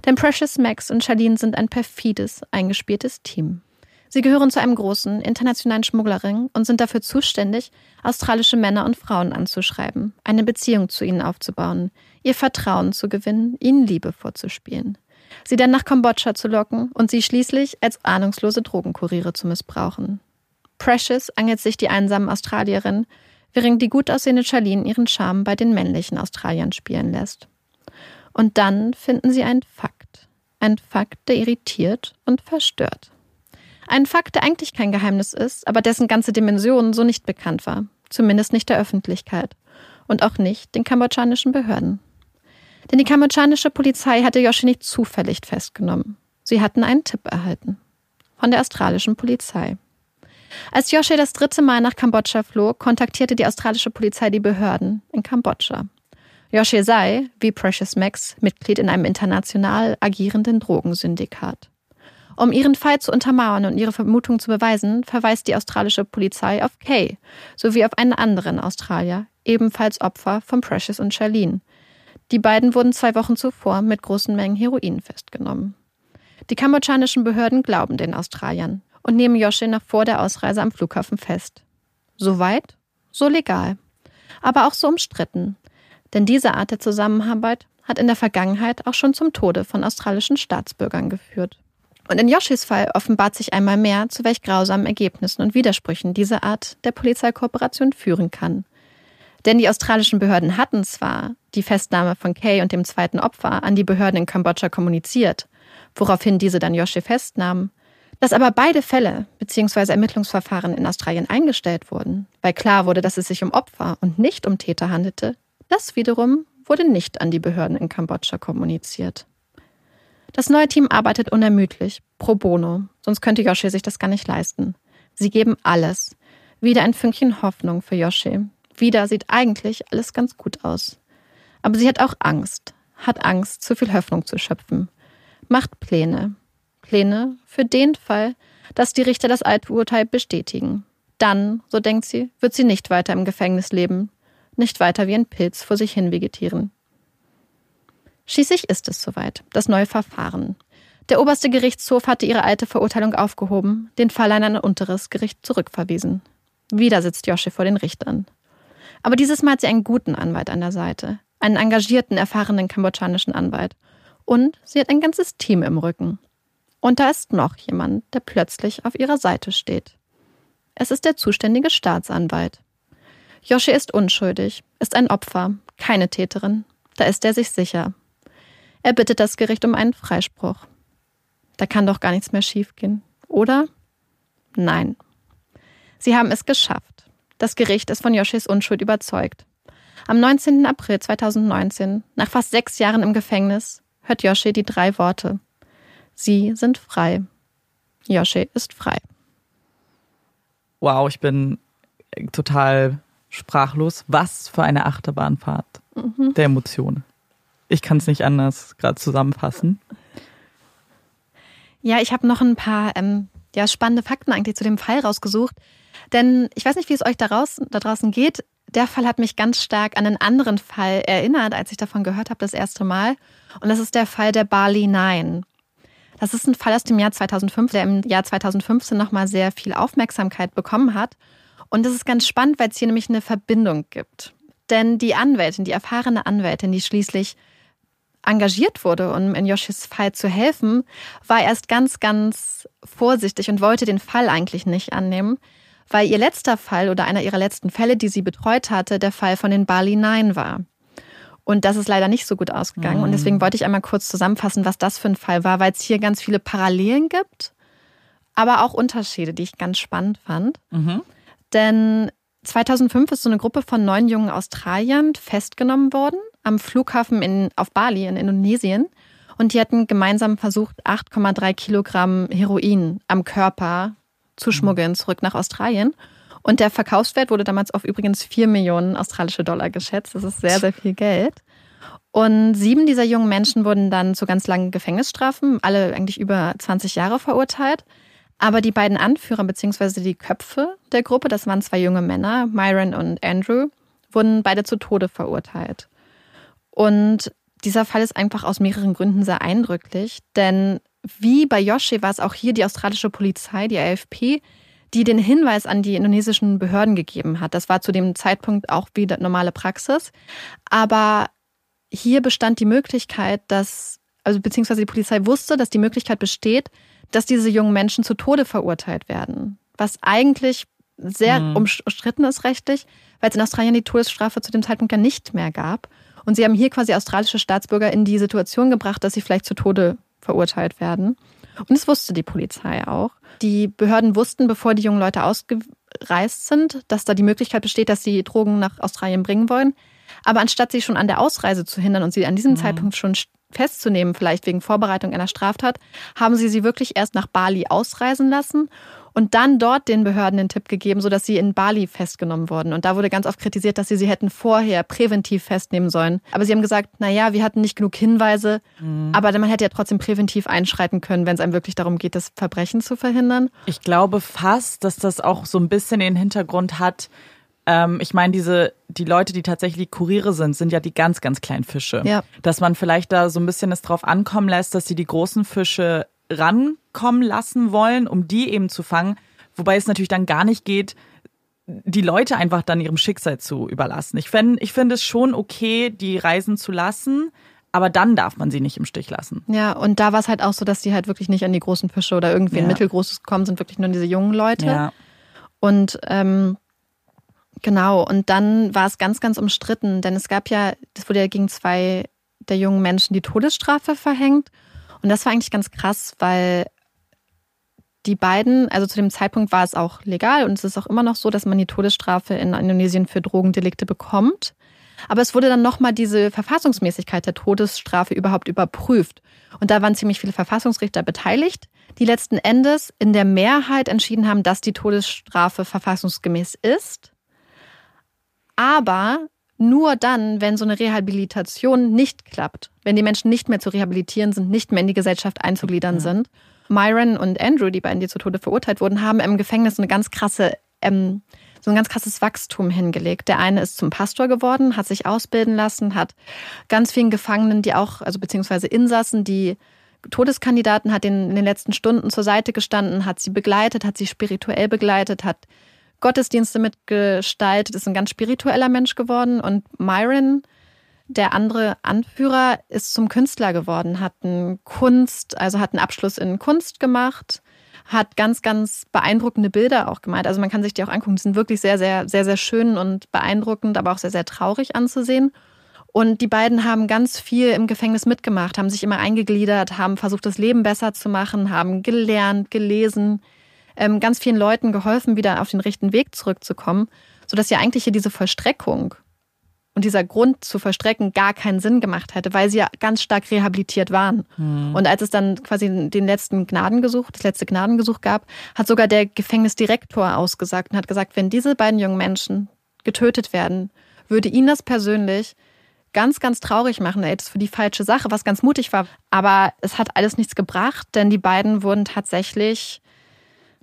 Denn Precious Max und Charlene sind ein perfides, eingespieltes Team. Sie gehören zu einem großen internationalen Schmugglerring und sind dafür zuständig, australische Männer und Frauen anzuschreiben, eine Beziehung zu ihnen aufzubauen, ihr Vertrauen zu gewinnen, ihnen Liebe vorzuspielen, sie dann nach Kambodscha zu locken und sie schließlich als ahnungslose Drogenkuriere zu missbrauchen. Precious angelt sich die einsamen Australierin, während die gut aussehende Charlene ihren Charme bei den männlichen Australiern spielen lässt. Und dann finden sie einen Fakt. Ein Fakt, der irritiert und verstört. Ein Fakt, der eigentlich kein Geheimnis ist, aber dessen ganze Dimension so nicht bekannt war. Zumindest nicht der Öffentlichkeit. Und auch nicht den kambodschanischen Behörden. Denn die kambodschanische Polizei hatte Yoshi nicht zufällig festgenommen. Sie hatten einen Tipp erhalten. Von der australischen Polizei. Als Yoshi das dritte Mal nach Kambodscha flog, kontaktierte die australische Polizei die Behörden in Kambodscha. Yoshi sei, wie Precious Max, Mitglied in einem international agierenden Drogensyndikat. Um ihren Fall zu untermauern und ihre Vermutung zu beweisen, verweist die australische Polizei auf Kay sowie auf einen anderen Australier, ebenfalls Opfer von Precious und Charlene. Die beiden wurden zwei Wochen zuvor mit großen Mengen Heroin festgenommen. Die kambodschanischen Behörden glauben den Australiern und nehmen Yoshi noch vor der Ausreise am Flughafen fest. So weit, so legal. Aber auch so umstritten. Denn diese Art der Zusammenarbeit hat in der Vergangenheit auch schon zum Tode von australischen Staatsbürgern geführt. Und in Yoshis Fall offenbart sich einmal mehr, zu welch grausamen Ergebnissen und Widersprüchen diese Art der Polizeikooperation führen kann. Denn die australischen Behörden hatten zwar die Festnahme von Kay und dem zweiten Opfer an die Behörden in Kambodscha kommuniziert, woraufhin diese dann Yoshi festnahmen, dass aber beide Fälle bzw. Ermittlungsverfahren in Australien eingestellt wurden, weil klar wurde, dass es sich um Opfer und nicht um Täter handelte, das wiederum wurde nicht an die Behörden in Kambodscha kommuniziert. Das neue Team arbeitet unermüdlich, pro bono, sonst könnte Yoshi sich das gar nicht leisten. Sie geben alles. Wieder ein Fünkchen Hoffnung für Yoshi. Wieder sieht eigentlich alles ganz gut aus. Aber sie hat auch Angst, hat Angst, zu viel Hoffnung zu schöpfen. Macht Pläne. Pläne für den Fall, dass die Richter das alte Urteil bestätigen. Dann, so denkt sie, wird sie nicht weiter im Gefängnis leben, nicht weiter wie ein Pilz vor sich hin vegetieren. Schließlich ist es soweit, das neue Verfahren. Der oberste Gerichtshof hatte ihre alte Verurteilung aufgehoben, den Fall an ein unteres Gericht zurückverwiesen. Wieder sitzt Yoshi vor den Richtern. Aber dieses Mal hat sie einen guten Anwalt an der Seite, einen engagierten, erfahrenen kambodschanischen Anwalt. Und sie hat ein ganzes Team im Rücken. Und da ist noch jemand, der plötzlich auf ihrer Seite steht. Es ist der zuständige Staatsanwalt. Yoshi ist unschuldig, ist ein Opfer, keine Täterin. Da ist er sich sicher. Er bittet das Gericht um einen Freispruch. Da kann doch gar nichts mehr schiefgehen, oder? Nein. Sie haben es geschafft. Das Gericht ist von Yoshis Unschuld überzeugt. Am 19. April 2019, nach fast sechs Jahren im Gefängnis, hört Yoshi die drei Worte. Sie sind frei. Yoshi ist frei. Wow, ich bin total sprachlos. Was für eine Achterbahnfahrt mhm. der Emotionen. Ich kann es nicht anders gerade zusammenfassen. Ja, ich habe noch ein paar ähm, ja, spannende Fakten eigentlich zu dem Fall rausgesucht. Denn ich weiß nicht, wie es euch da, raus, da draußen geht. Der Fall hat mich ganz stark an einen anderen Fall erinnert, als ich davon gehört habe das erste Mal. Und das ist der Fall der Bali Nine. Das ist ein Fall aus dem Jahr 2005, der im Jahr 2015 nochmal sehr viel Aufmerksamkeit bekommen hat. Und das ist ganz spannend, weil es hier nämlich eine Verbindung gibt. Denn die Anwältin, die erfahrene Anwältin, die schließlich engagiert wurde, um in Yoshis Fall zu helfen, war erst ganz, ganz vorsichtig und wollte den Fall eigentlich nicht annehmen, weil ihr letzter Fall oder einer ihrer letzten Fälle, die sie betreut hatte, der Fall von den Bali Nine war. Und das ist leider nicht so gut ausgegangen. Mhm. Und deswegen wollte ich einmal kurz zusammenfassen, was das für ein Fall war, weil es hier ganz viele Parallelen gibt, aber auch Unterschiede, die ich ganz spannend fand. Mhm. Denn 2005 ist so eine Gruppe von neun jungen Australiern festgenommen worden am Flughafen in, auf Bali in Indonesien. Und die hatten gemeinsam versucht, 8,3 Kilogramm Heroin am Körper zu mhm. schmuggeln, zurück nach Australien. Und der Verkaufswert wurde damals auf übrigens 4 Millionen australische Dollar geschätzt. Das ist sehr, sehr viel Geld. Und sieben dieser jungen Menschen wurden dann zu ganz langen Gefängnisstrafen, alle eigentlich über 20 Jahre verurteilt. Aber die beiden Anführer bzw. die Köpfe der Gruppe, das waren zwei junge Männer, Myron und Andrew, wurden beide zu Tode verurteilt. Und dieser Fall ist einfach aus mehreren Gründen sehr eindrücklich, denn wie bei Yoshi war es auch hier die australische Polizei, die AFP, die den Hinweis an die indonesischen Behörden gegeben hat. Das war zu dem Zeitpunkt auch wieder normale Praxis. Aber hier bestand die Möglichkeit, dass, also beziehungsweise die Polizei wusste, dass die Möglichkeit besteht, dass diese jungen Menschen zu Tode verurteilt werden. Was eigentlich sehr mhm. umstritten ist rechtlich, weil es in Australien die Todesstrafe zu dem Zeitpunkt ja nicht mehr gab. Und sie haben hier quasi australische Staatsbürger in die Situation gebracht, dass sie vielleicht zu Tode verurteilt werden. Und das wusste die Polizei auch. Die Behörden wussten, bevor die jungen Leute ausgereist sind, dass da die Möglichkeit besteht, dass sie Drogen nach Australien bringen wollen. Aber anstatt sie schon an der Ausreise zu hindern und sie an diesem mhm. Zeitpunkt schon festzunehmen, vielleicht wegen Vorbereitung einer Straftat, haben sie sie wirklich erst nach Bali ausreisen lassen und dann dort den Behörden den Tipp gegeben, sodass sie in Bali festgenommen wurden. Und da wurde ganz oft kritisiert, dass sie sie hätten vorher präventiv festnehmen sollen. Aber sie haben gesagt, na ja, wir hatten nicht genug Hinweise, mhm. aber man hätte ja trotzdem präventiv einschreiten können, wenn es einem wirklich darum geht, das Verbrechen zu verhindern. Ich glaube fast, dass das auch so ein bisschen den Hintergrund hat, ähm, ich meine, diese, die Leute, die tatsächlich Kuriere sind, sind ja die ganz, ganz kleinen Fische. Ja. Dass man vielleicht da so ein bisschen es drauf ankommen lässt, dass sie die großen Fische rankommen lassen wollen, um die eben zu fangen. Wobei es natürlich dann gar nicht geht, die Leute einfach dann ihrem Schicksal zu überlassen. Ich finde ich finde es schon okay, die reisen zu lassen, aber dann darf man sie nicht im Stich lassen. Ja, und da war es halt auch so, dass die halt wirklich nicht an die großen Fische oder irgendwie ja. ein mittelgroßes kommen, sind wirklich nur diese jungen Leute. Ja. Und ähm, genau, und dann war es ganz, ganz umstritten, denn es gab ja, das wurde ja gegen zwei der jungen Menschen die Todesstrafe verhängt. Und das war eigentlich ganz krass, weil die beiden, also zu dem Zeitpunkt war es auch legal und es ist auch immer noch so, dass man die Todesstrafe in Indonesien für Drogendelikte bekommt. Aber es wurde dann nochmal diese Verfassungsmäßigkeit der Todesstrafe überhaupt überprüft. Und da waren ziemlich viele Verfassungsrichter beteiligt, die letzten Endes in der Mehrheit entschieden haben, dass die Todesstrafe verfassungsgemäß ist. Aber nur dann, wenn so eine Rehabilitation nicht klappt, wenn die Menschen nicht mehr zu rehabilitieren sind, nicht mehr in die Gesellschaft einzugliedern ja. sind. Myron und Andrew, die beiden, die zu Tode verurteilt wurden, haben im Gefängnis eine ganz krasse, ähm, so ein ganz krasses Wachstum hingelegt. Der eine ist zum Pastor geworden, hat sich ausbilden lassen, hat ganz vielen Gefangenen, die auch, also beziehungsweise Insassen, die Todeskandidaten, hat den in den letzten Stunden zur Seite gestanden, hat sie begleitet, hat sie spirituell begleitet, hat Gottesdienste mitgestaltet, ist ein ganz spiritueller Mensch geworden. Und Myron, der andere Anführer, ist zum Künstler geworden, hat einen Kunst, also hat einen Abschluss in Kunst gemacht, hat ganz, ganz beeindruckende Bilder auch gemalt. Also man kann sich die auch angucken. Die sind wirklich sehr, sehr, sehr, sehr schön und beeindruckend, aber auch sehr, sehr traurig anzusehen. Und die beiden haben ganz viel im Gefängnis mitgemacht, haben sich immer eingegliedert, haben versucht, das Leben besser zu machen, haben gelernt, gelesen, ähm, ganz vielen Leuten geholfen, wieder auf den rechten Weg zurückzukommen, sodass ja eigentlich hier diese Vollstreckung und dieser Grund zu verstrecken gar keinen Sinn gemacht hätte, weil sie ja ganz stark rehabilitiert waren. Mhm. Und als es dann quasi den letzten Gnadengesuch, das letzte Gnadengesuch gab, hat sogar der Gefängnisdirektor ausgesagt und hat gesagt, wenn diese beiden jungen Menschen getötet werden, würde ihn das persönlich ganz, ganz traurig machen. Er hält es für die falsche Sache, was ganz mutig war. Aber es hat alles nichts gebracht, denn die beiden wurden tatsächlich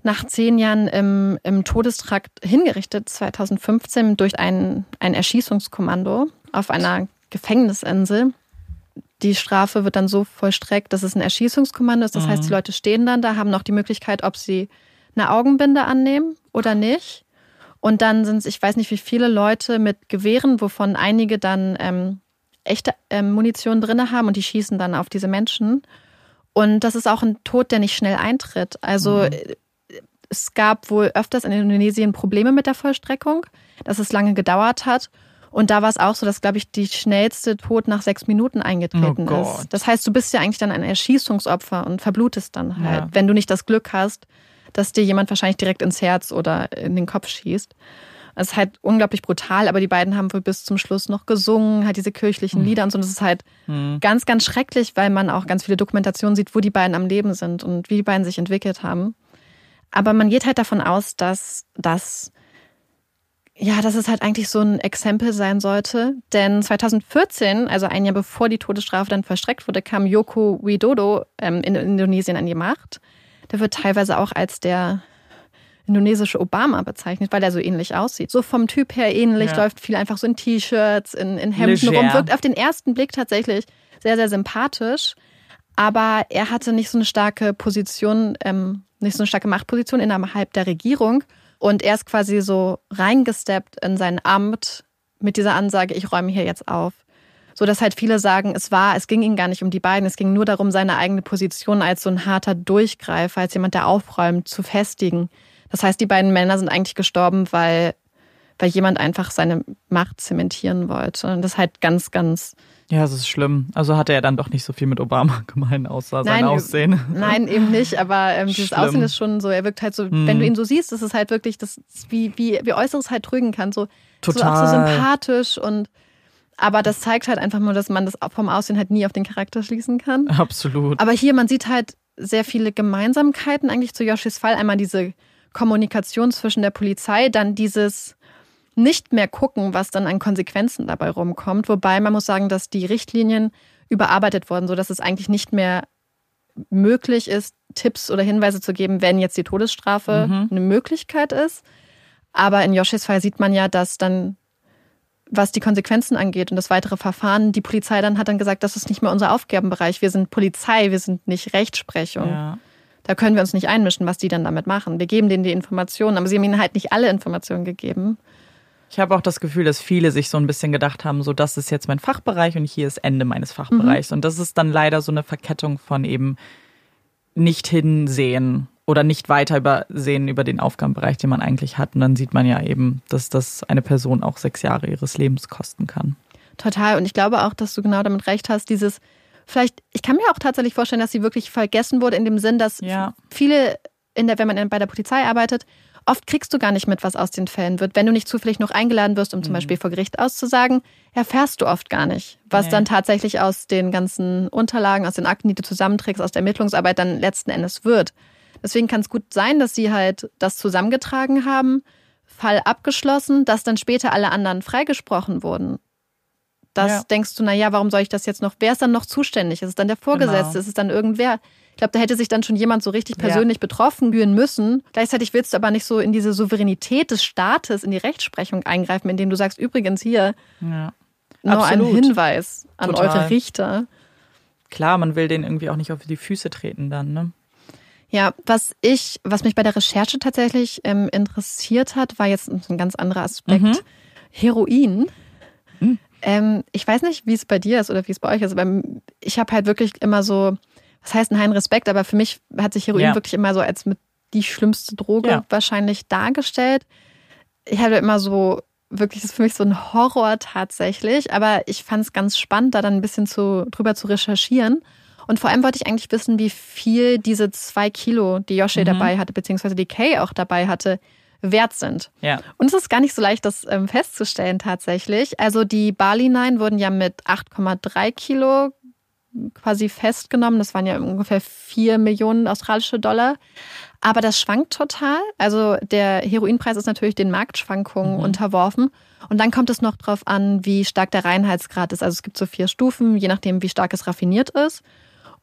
nach zehn Jahren im, im Todestrakt hingerichtet, 2015, durch ein, ein Erschießungskommando auf einer Gefängnisinsel. Die Strafe wird dann so vollstreckt, dass es ein Erschießungskommando ist. Das mhm. heißt, die mhm. Leute stehen dann da, haben noch die Möglichkeit, ob sie eine Augenbinde annehmen oder nicht. Und dann sind es, ich weiß nicht, wie viele Leute mit Gewehren, wovon einige dann ähm, echte ähm, Munition drin haben und die schießen dann auf diese Menschen. Und das ist auch ein Tod, der nicht schnell eintritt. Also mhm es gab wohl öfters in Indonesien Probleme mit der Vollstreckung, dass es lange gedauert hat. Und da war es auch so, dass, glaube ich, die schnellste Tod nach sechs Minuten eingetreten oh ist. Das heißt, du bist ja eigentlich dann ein Erschießungsopfer und verblutest dann halt, ja. wenn du nicht das Glück hast, dass dir jemand wahrscheinlich direkt ins Herz oder in den Kopf schießt. Es ist halt unglaublich brutal, aber die beiden haben wohl bis zum Schluss noch gesungen, halt diese kirchlichen mhm. Lieder und so. Und das ist halt mhm. ganz, ganz schrecklich, weil man auch ganz viele Dokumentationen sieht, wo die beiden am Leben sind und wie die beiden sich entwickelt haben. Aber man geht halt davon aus, dass das ja, dass es halt eigentlich so ein Exempel sein sollte. Denn 2014, also ein Jahr bevor die Todesstrafe dann verstreckt wurde, kam Joko Widodo ähm, in Indonesien an die Macht. Der wird teilweise auch als der indonesische Obama bezeichnet, weil er so ähnlich aussieht. So vom Typ her ähnlich, ja. läuft viel einfach so in T-Shirts, in, in Hemden Leger. rum, wirkt auf den ersten Blick tatsächlich sehr, sehr sympathisch. Aber er hatte nicht so eine starke Position, ähm, nicht so eine starke Machtposition innerhalb der Regierung. Und er ist quasi so reingesteppt in sein Amt mit dieser Ansage, ich räume hier jetzt auf. So dass halt viele sagen, es war, es ging ihm gar nicht um die beiden, es ging nur darum, seine eigene Position als so ein harter Durchgreifer, als jemand, der aufräumt, zu festigen. Das heißt, die beiden Männer sind eigentlich gestorben, weil, weil jemand einfach seine Macht zementieren wollte. Und das ist halt ganz, ganz. Ja, das ist schlimm. Also hatte er dann doch nicht so viel mit Obama gemein, außer sein Aussehen. Nein, eben nicht. Aber ähm, dieses Schlimm. Aussehen ist schon so, er wirkt halt so, Hm. wenn du ihn so siehst, ist es halt wirklich, das wie, wie, wie Äußeres halt trügen kann. So, so auch so Total. sympathisch und aber das zeigt halt einfach nur, dass man das vom Aussehen halt nie auf den Charakter schließen kann. Absolut. Aber hier, man sieht halt sehr viele Gemeinsamkeiten eigentlich zu Yoshis Fall. Einmal diese Kommunikation zwischen der Polizei, dann dieses nicht mehr gucken, was dann an Konsequenzen dabei rumkommt. Wobei man muss sagen, dass die Richtlinien überarbeitet wurden, sodass es eigentlich nicht mehr möglich ist, Tipps oder Hinweise zu geben, wenn jetzt die Todesstrafe Mhm. eine Möglichkeit ist. Aber in Yoshis Fall sieht man ja, dass dann, was die Konsequenzen angeht und das weitere Verfahren, die Polizei dann hat dann gesagt, das ist nicht mehr unser Aufgabenbereich. Wir sind Polizei, wir sind nicht Rechtsprechung. Ja. Da können wir uns nicht einmischen, was die dann damit machen. Wir geben denen die Informationen, aber sie haben ihnen halt nicht alle Informationen gegeben. Ich habe auch das Gefühl, dass viele sich so ein bisschen gedacht haben, so das ist jetzt mein Fachbereich und hier ist Ende meines Fachbereichs. Und das ist dann leider so eine Verkettung von eben nicht hinsehen oder nicht weiter übersehen über den Aufgabenbereich, den man eigentlich hat. Und dann sieht man ja eben, dass das eine Person auch sechs Jahre ihres Lebens kosten kann. Total. Und ich glaube auch, dass du genau damit recht hast, dieses, vielleicht, ich kann mir auch tatsächlich vorstellen, dass sie wirklich vergessen wurde, in dem Sinn, dass Ja. viele, in der, wenn man bei der Polizei arbeitet, oft kriegst du gar nicht mit, was aus den Fällen wird. Wenn du nicht zufällig noch eingeladen wirst, um zum Beispiel vor Gericht auszusagen, erfährst du oft gar nicht, was Nee. dann tatsächlich aus den ganzen Unterlagen, aus den Akten, die du zusammenträgst, aus der Ermittlungsarbeit dann letzten Endes wird. Deswegen kann es gut sein, dass sie halt das zusammengetragen haben, Fall abgeschlossen, dass dann später alle anderen freigesprochen wurden. Das Ja. denkst du, na ja, warum soll ich das jetzt noch? Wer ist dann noch zuständig? Ist es dann der Vorgesetzte? Genau. Ist es dann irgendwer? Ich glaube, da hätte sich dann schon jemand so richtig Ja. persönlich betroffen fühlen müssen. Gleichzeitig willst du aber nicht so in diese Souveränität des Staates, in die Rechtsprechung eingreifen, indem du sagst, übrigens hier Ja. nur ein. Hinweis an Total. eure Richter. Klar, man will den irgendwie auch nicht auf die Füße treten dann, ne? Ja, was ich, was mich bei der Recherche tatsächlich ähm, interessiert hat, war jetzt ein ganz anderer Aspekt. Mhm. Heroin. Mhm. Ähm, ich weiß nicht, wie es bei dir ist oder wie es bei euch ist, aber ich habe halt wirklich immer so, was heißt ein heinen Respekt, aber für mich hat sich Heroin Ja. wirklich immer so als mit die schlimmste Droge Ja. wahrscheinlich dargestellt. Ich hatte immer so, wirklich, das ist für mich so ein Horror tatsächlich, aber ich fand es ganz spannend, da dann ein bisschen zu, drüber zu recherchieren. Und vor allem wollte ich eigentlich wissen, wie viel diese zwei Kilo, die Yoshi Mhm. dabei hatte, beziehungsweise die Kay auch dabei hatte, wert sind. Ja. Und es ist gar nicht so leicht, das ähm, festzustellen tatsächlich. Also die Bali Nine wurden ja mit 8,3 Kilo quasi festgenommen. Das waren ja ungefähr 4 Millionen australische Dollar. Aber das schwankt total. Also der Heroinpreis ist natürlich den Marktschwankungen Mhm. unterworfen. Und dann kommt es noch darauf an, wie stark der Reinheitsgrad ist. Also es gibt so vier Stufen, je nachdem, wie stark es raffiniert ist.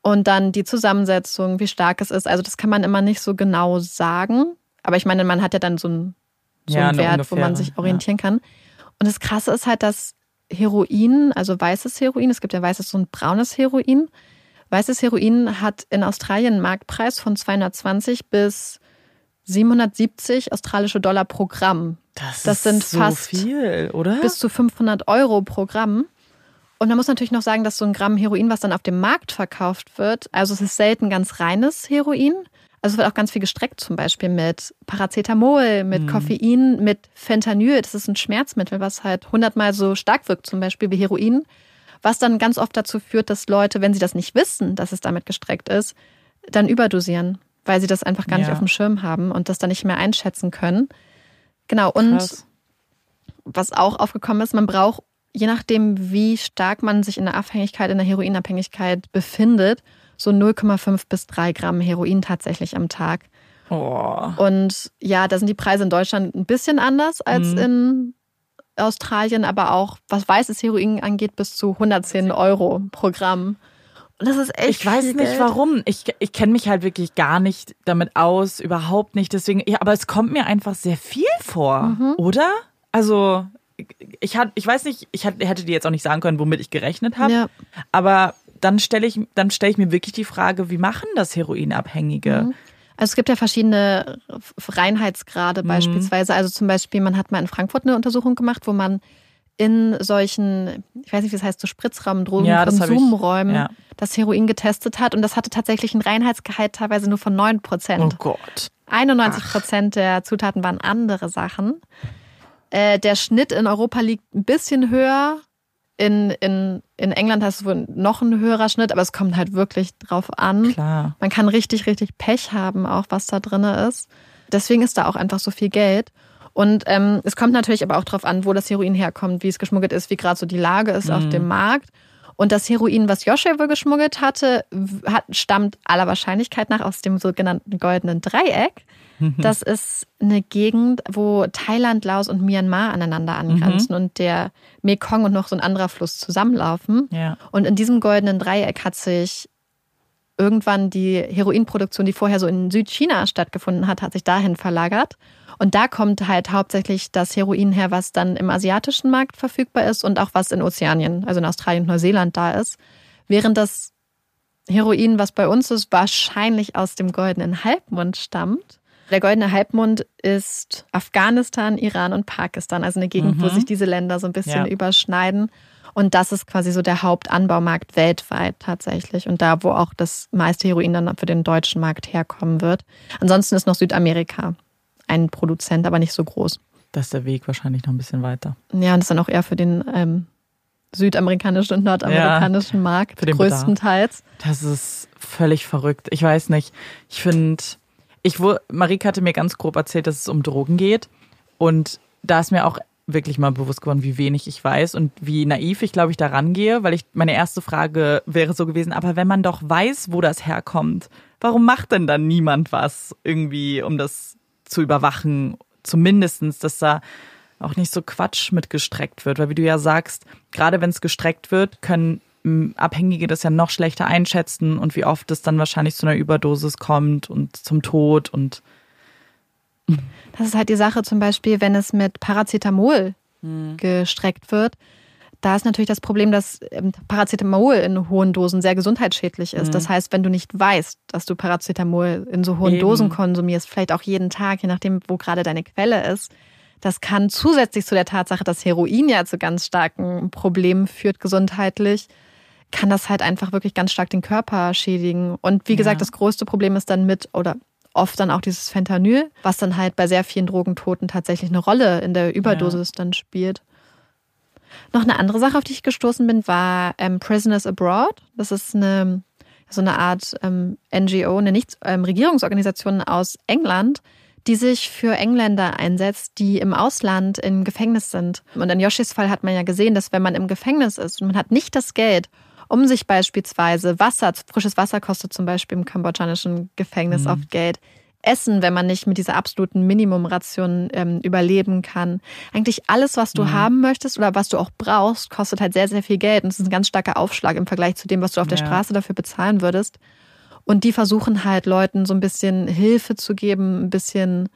Und dann die Zusammensetzung, wie stark es ist. Also das kann man immer nicht so genau sagen. Aber ich meine, man hat ja dann so einen, so Ja, einen eine Wert, wo man sich orientieren kann. Und das Krasse ist halt, dass Heroin, also weißes Heroin, es gibt ja weißes und braunes Heroin. Weißes Heroin hat in Australien einen Marktpreis von 220 bis 770 australische Dollar pro Gramm. Das, Das ist sind so fast viel, oder? bis zu 500 Euro pro Gramm. Und man muss natürlich noch sagen, dass so ein Gramm Heroin, was dann auf dem Markt verkauft wird, also es ist selten ganz reines Heroin. Also es wird auch ganz viel gestreckt, zum Beispiel mit Paracetamol, mit Mhm. Koffein, mit Fentanyl. Das ist ein Schmerzmittel, was halt hundertmal so stark wirkt, zum Beispiel wie Heroin. Was dann ganz oft dazu führt, dass Leute, wenn sie das nicht wissen, dass es damit gestreckt ist, dann überdosieren, weil sie das einfach gar nicht Ja. auf dem Schirm haben und das dann nicht mehr einschätzen können. Genau, und Krass. was auch aufgekommen ist, man braucht, je nachdem, wie stark man sich in der Abhängigkeit, in der Heroinabhängigkeit befindet, so 0,5 bis 3 Gramm Heroin tatsächlich am Tag. Oh. Und ja, da sind die Preise in Deutschland ein bisschen anders als Mhm. in Australien, aber auch, was weißes Heroin angeht, bis zu 110 Euro pro Gramm. Und das ist echt Ich weiß nicht Geld. warum. Ich, ich kenne mich halt wirklich gar nicht damit aus, überhaupt nicht. Deswegen, ja, aber es kommt mir einfach sehr viel vor, Mhm. oder? Also, ich, hat, ich weiß nicht, ich hätte dir jetzt auch nicht sagen können, womit ich gerechnet habe. Ja. Aber dann stelle ich, dann stelle ich mir wirklich die Frage, wie machen das Heroinabhängige? Mhm. Also es gibt ja verschiedene Reinheitsgrade Mhm. beispielsweise. Also zum Beispiel, man hat mal in Frankfurt eine Untersuchung gemacht, wo man in solchen, ich weiß nicht, wie es heißt, so Spritzraum, Ja, das Drogenkonsumräumen ja. das Heroin getestet hat und das hatte tatsächlich einen Reinheitsgehalt teilweise nur von 9% Oh Prozent. Gott. 91 Prozent der Zutaten waren andere Sachen. Äh, der Schnitt in Europa liegt ein bisschen höher. In, in, in England hast du wohl noch ein höherer Schnitt, aber es kommt halt wirklich drauf an. Klar. Man kann richtig, richtig Pech haben, auch was da drin ist. Deswegen ist da auch einfach so viel Geld. Und ähm, es kommt natürlich aber auch drauf an, wo das Heroin herkommt, wie es geschmuggelt ist, wie gerade so die Lage ist auf dem Markt. Und das Heroin, was Joshua wohl geschmuggelt hatte, hat, stammt aller Wahrscheinlichkeit nach aus dem sogenannten goldenen Dreieck. Das ist eine Gegend, wo Thailand, Laos und Myanmar aneinander angrenzen und der Mekong und noch so ein anderer Fluss zusammenlaufen. Ja. Und in diesem goldenen Dreieck hat sich irgendwann die Heroinproduktion, die vorher so in Südchina stattgefunden hat, hat sich dahin verlagert. Und da kommt halt hauptsächlich das Heroin her, was dann im asiatischen Markt verfügbar ist und auch was in Ozeanien, also in Australien und Neuseeland da ist. Während das Heroin, was bei uns ist, wahrscheinlich aus dem goldenen Halbmond stammt. Der goldene Halbmond ist Afghanistan, Iran und Pakistan, also eine Gegend, wo sich diese Länder so ein bisschen Ja. überschneiden. Und das ist quasi so der Hauptanbaumarkt weltweit tatsächlich. Und da, wo auch das meiste Heroin dann für den deutschen Markt herkommen wird. Ansonsten ist noch Südamerika ein Produzent, aber nicht so groß. Das ist der Weg wahrscheinlich noch ein bisschen weiter. Ja, und das ist dann auch eher für den ähm, südamerikanischen und nordamerikanischen Markt für den Bedarf. größtenteils. Das ist völlig verrückt. Ich weiß nicht. Ich finde, ich Marike hatte mir ganz grob erzählt, dass es um Drogen geht. Und da ist mir auch wirklich mal bewusst geworden, wie wenig ich weiß und wie naiv ich, glaube ich, da rangehe, weil ich, meine erste Frage wäre so gewesen, aber wenn man doch weiß, wo das herkommt, warum macht denn dann niemand was irgendwie, um das zu überwachen? Zumindestens, dass da auch nicht so Quatsch mit gestreckt wird, weil wie du ja sagst, gerade wenn es gestreckt wird, können Abhängige das ja noch schlechter einschätzen und wie oft es dann wahrscheinlich zu einer Überdosis kommt und zum Tod und Das ist halt die Sache zum Beispiel, wenn es mit Paracetamol Hm. gestreckt wird. Da ist natürlich das Problem, dass ähm, Paracetamol in hohen Dosen sehr gesundheitsschädlich ist. Das heißt, wenn du nicht weißt, dass du Paracetamol in so hohen Eben. Dosen konsumierst, vielleicht auch jeden Tag, je nachdem, wo gerade deine Quelle ist, das kann zusätzlich zu der Tatsache, dass Heroin ja zu ganz starken Problemen führt gesundheitlich, kann das halt einfach wirklich ganz stark den Körper schädigen. Und wie Ja. gesagt, das größte Problem ist dann mit oder oft dann auch dieses Fentanyl, was dann halt bei sehr vielen Drogentoten tatsächlich eine Rolle in der Überdosis dann spielt. Noch eine andere Sache, auf die ich gestoßen bin, war ähm, Prisoners Abroad. Das ist eine so eine Art ähm, NGO, eine Nichtregierungsorganisation aus England, die sich für Engländer einsetzt, die im Ausland im Gefängnis sind. Und in Yoshis Fall hat man ja gesehen, dass wenn man im Gefängnis ist und man hat nicht das Geld, um sich beispielsweise Wasser, frisches Wasser kostet zum Beispiel im kambodschanischen Gefängnis oft Geld, Essen, wenn man nicht mit dieser absoluten Minimumration ähm, überleben kann. Eigentlich alles, was du haben möchtest oder was du auch brauchst, kostet halt sehr, sehr viel Geld. Und es ist ein ganz starker Aufschlag im Vergleich zu dem, was du auf der Ja. Straße dafür bezahlen würdest. Und die versuchen halt Leuten so ein bisschen Hilfe zu geben, ein bisschen,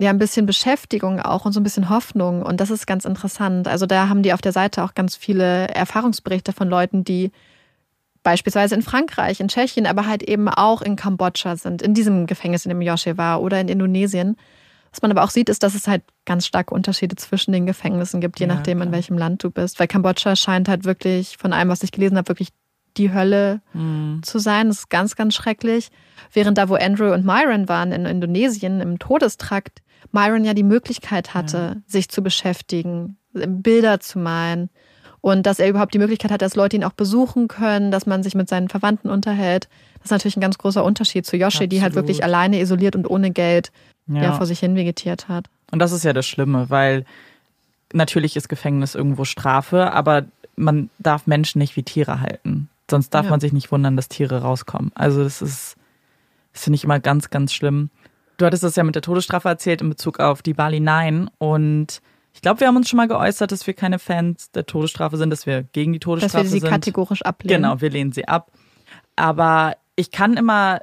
ja, ein bisschen Beschäftigung auch und so ein bisschen Hoffnung. Und das ist ganz interessant. Also da haben die auf der Seite auch ganz viele Erfahrungsberichte von Leuten, die beispielsweise in Frankreich, in Tschechien, aber halt eben auch in Kambodscha sind, in diesem Gefängnis, in dem Yoshi war oder in Indonesien. Was man aber auch sieht, ist, dass es halt ganz starke Unterschiede zwischen den Gefängnissen gibt, je Ja, nachdem, in klar. welchem Land du bist. Weil Kambodscha scheint halt wirklich, von allem, was ich gelesen habe, wirklich die Hölle hm, zu sein. Das ist ganz, ganz schrecklich. Während da, wo Andrew und Myron waren in Indonesien im Todestrakt, Myron ja die Möglichkeit hatte, sich zu beschäftigen, Bilder zu malen und dass er überhaupt die Möglichkeit hat, dass Leute ihn auch besuchen können, dass man sich mit seinen Verwandten unterhält. Das ist natürlich ein ganz großer Unterschied zu Yoshi, die halt Absolut. wirklich alleine isoliert und ohne Geld ja. ja. vor sich hin vegetiert hat. Und das ist ja das Schlimme, weil natürlich ist Gefängnis irgendwo Strafe, aber man darf Menschen nicht wie Tiere halten. Sonst darf Ja. man sich nicht wundern, dass Tiere rauskommen. Also das ist, das finde ich immer ganz, ganz schlimm. Du hattest das ja mit der Todesstrafe erzählt in Bezug auf die Bali 9 und ich glaube, wir haben uns schon mal geäußert, dass wir keine Fans der Todesstrafe sind, dass wir gegen die Dass Todesstrafe wir sie sind. kategorisch ablehnen. Genau, wir lehnen sie ab. Aber ich kann immer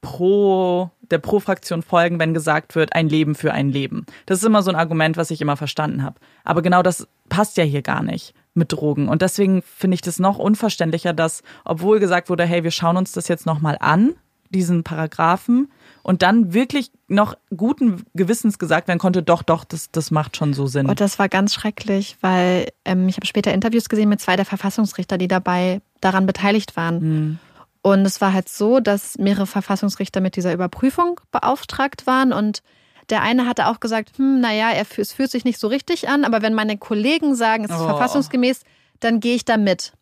pro der Pro-Fraktion folgen, wenn gesagt wird, ein Leben für ein Leben. Das ist immer so ein Argument, was ich immer verstanden habe. Aber genau das passt ja hier gar nicht. mit Drogen. Und deswegen finde ich das noch unverständlicher, dass, obwohl gesagt wurde, hey, wir schauen uns das jetzt nochmal an, diesen Paragraphen, und dann wirklich noch guten Gewissens gesagt werden konnte, doch, doch, das, das macht schon so Sinn. Und das war ganz schrecklich, weil ähm, ich habe später Interviews gesehen mit zwei der Verfassungsrichter, die dabei daran beteiligt waren. Mhm. Und es war halt so, dass mehrere Verfassungsrichter mit dieser Überprüfung beauftragt waren und der eine hatte auch gesagt, hm, naja, er, es fühlt sich nicht so richtig an, aber wenn meine Kollegen sagen, es ist oh. verfassungsgemäß, dann gehe ich da mit.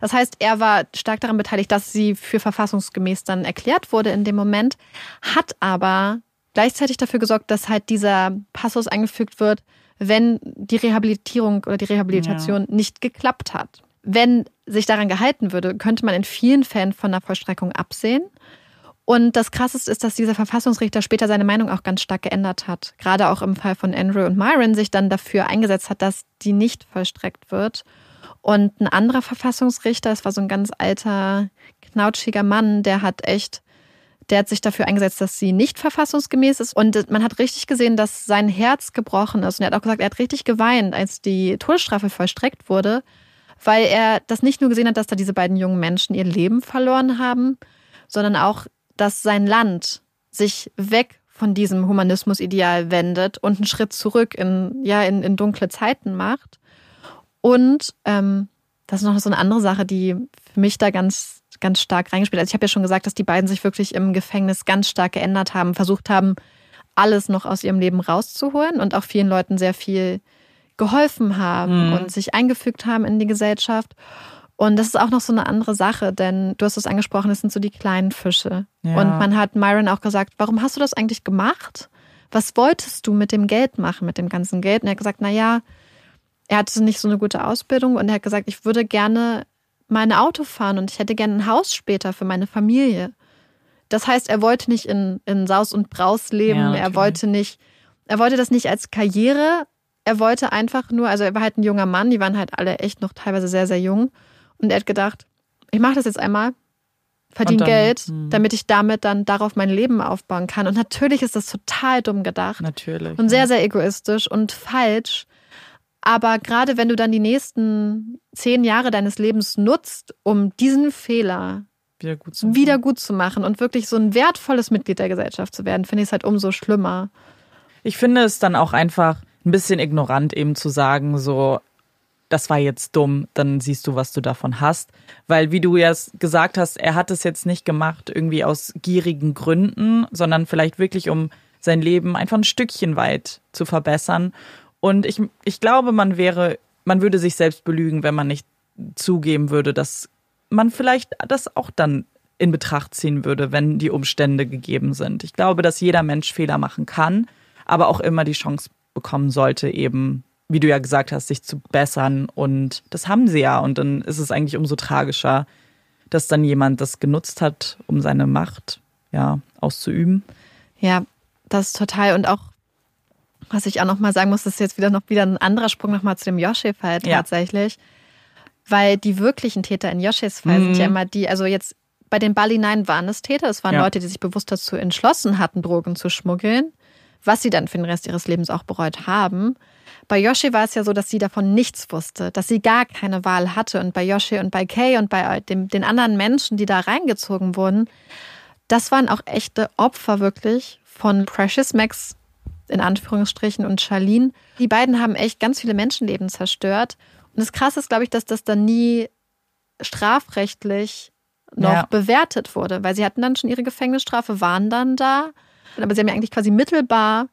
Das heißt, er war stark daran beteiligt, dass sie für verfassungsgemäß dann erklärt wurde in dem Moment, hat aber gleichzeitig dafür gesorgt, dass halt dieser Passus eingefügt wird, wenn die Rehabilitierung oder die Rehabilitation ja. nicht geklappt hat. Wenn sich daran gehalten würde, könnte man in vielen Fällen von der Vollstreckung absehen. Und das Krasseste ist, dass dieser Verfassungsrichter später seine Meinung auch ganz stark geändert hat. Gerade auch im Fall von Andrew und Myron sich dann dafür eingesetzt hat, dass die nicht vollstreckt wird. Und ein anderer Verfassungsrichter, es war so ein ganz alter, knautschiger Mann, der hat echt, der hat sich dafür eingesetzt, dass sie nicht verfassungsgemäß ist. Und man hat richtig gesehen, dass sein Herz gebrochen ist. Und er hat auch gesagt, er hat richtig geweint, als die Todesstrafe vollstreckt wurde, weil er das nicht nur gesehen hat, dass da diese beiden jungen Menschen ihr Leben verloren haben, sondern auch, dass sein Land sich weg von diesem Humanismus-Ideal wendet und einen Schritt zurück in, ja, in, in dunkle Zeiten macht. Und ähm, das ist noch so eine andere Sache, die für mich da ganz, ganz stark reingespielt hat. Also ich habe ja schon gesagt, dass die beiden sich wirklich im Gefängnis ganz stark geändert haben, versucht haben, alles noch aus ihrem Leben rauszuholen und auch vielen Leuten sehr viel geholfen haben mhm. und sich eingefügt haben in die Gesellschaft. Und das ist auch noch so eine andere Sache, denn du hast es angesprochen, es sind so die kleinen Fische. Ja. Und man hat Myron auch gesagt, warum hast du das eigentlich gemacht? Was wolltest du mit dem Geld machen, mit dem ganzen Geld? Und er hat gesagt, na ja, er hatte nicht so eine gute Ausbildung und er hat gesagt, ich würde gerne mein Auto fahren und ich hätte gerne ein Haus später für meine Familie. Das heißt, er wollte nicht in, in Saus und Braus leben, ja, er wollte nicht, er wollte das nicht als Karriere, er wollte einfach nur, also er war halt ein junger Mann, die waren halt alle echt noch teilweise sehr, sehr jung. Und er hat gedacht, ich mache das jetzt einmal, verdiene Geld, mh. Hm. damit ich damit dann darauf mein Leben aufbauen kann. Und natürlich ist das total dumm gedacht. Natürlich. Und sehr, sehr egoistisch und falsch. Aber gerade wenn du dann die nächsten zehn Jahre deines Lebens nutzt, um diesen Fehler wieder gut zu, wieder gut zu machen und wirklich so ein wertvolles Mitglied der Gesellschaft zu werden, finde ich es halt umso schlimmer. Ich finde es dann auch einfach ein bisschen ignorant, eben zu sagen, so, das war jetzt dumm, dann siehst du, was du davon hast. Weil, wie du ja gesagt hast, er hat es jetzt nicht gemacht irgendwie aus gierigen Gründen, sondern vielleicht wirklich, um sein Leben einfach ein Stückchen weit zu verbessern. Und ich, ich glaube, man wäre, man würde sich selbst belügen, wenn man nicht zugeben würde, dass man vielleicht das auch dann in Betracht ziehen würde, wenn die Umstände gegeben sind. Ich glaube, dass jeder Mensch Fehler machen kann, aber auch immer die Chance bekommen sollte, eben, wie du ja gesagt hast, sich zu bessern. Und das haben sie ja. Und dann ist es eigentlich umso tragischer, dass dann jemand das genutzt hat, um seine Macht ja auszuüben. Ja, das ist total. Und auch was ich auch noch mal sagen muss, ist jetzt wieder noch wieder ein anderer Sprung noch mal zu dem Yoshi-Fall tatsächlich. Ja. Weil die wirklichen Täter in Yoshis Fall mhm. sind ja immer die, also jetzt bei den Bali 9 waren es Täter, es waren ja. Leute, die sich bewusst dazu entschlossen hatten, Drogen zu schmuggeln, was sie dann für den Rest ihres Lebens auch bereut haben. Bei Yoshi war es ja so, dass sie davon nichts wusste, dass sie gar keine Wahl hatte. Und bei Yoshi und bei Kay und bei dem, den anderen Menschen, die da reingezogen wurden, das waren auch echte Opfer wirklich von Precious Max in Anführungsstrichen und Charlene. Die beiden haben echt ganz viele Menschenleben zerstört. Und das Krasse ist, glaube ich, dass das dann nie strafrechtlich noch ja. bewertet wurde, weil sie hatten dann schon ihre Gefängnisstrafe, waren dann da. Aber sie haben ja eigentlich quasi mittelbar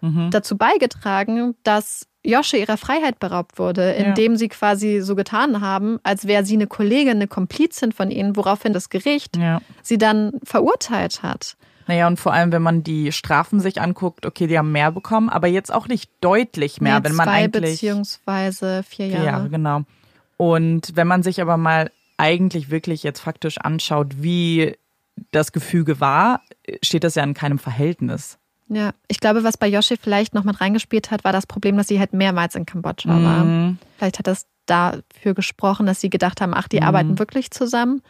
mhm. dazu beigetragen, dass Josche ihrer Freiheit beraubt wurde, indem ja. sie quasi so getan haben, als wäre sie eine Kollegin, eine Komplizin von ihnen, woraufhin das Gericht ja. sie dann verurteilt hat. Naja, und vor allem, wenn man die Strafen sich anguckt, okay, die haben mehr bekommen, aber jetzt auch nicht deutlich mehr, nee, wenn man zwei eigentlich. beziehungsweise vier Jahre. Ja, genau. Und wenn man sich aber mal eigentlich wirklich jetzt faktisch anschaut, wie das Gefüge war, steht das ja in keinem Verhältnis. Ja, ich glaube, was bei Yoshi vielleicht noch mit reingespielt hat, war das Problem, dass sie halt mehrmals in Kambodscha mhm. war. Vielleicht hat das dafür gesprochen, dass sie gedacht haben, ach, die mhm. arbeiten wirklich zusammen.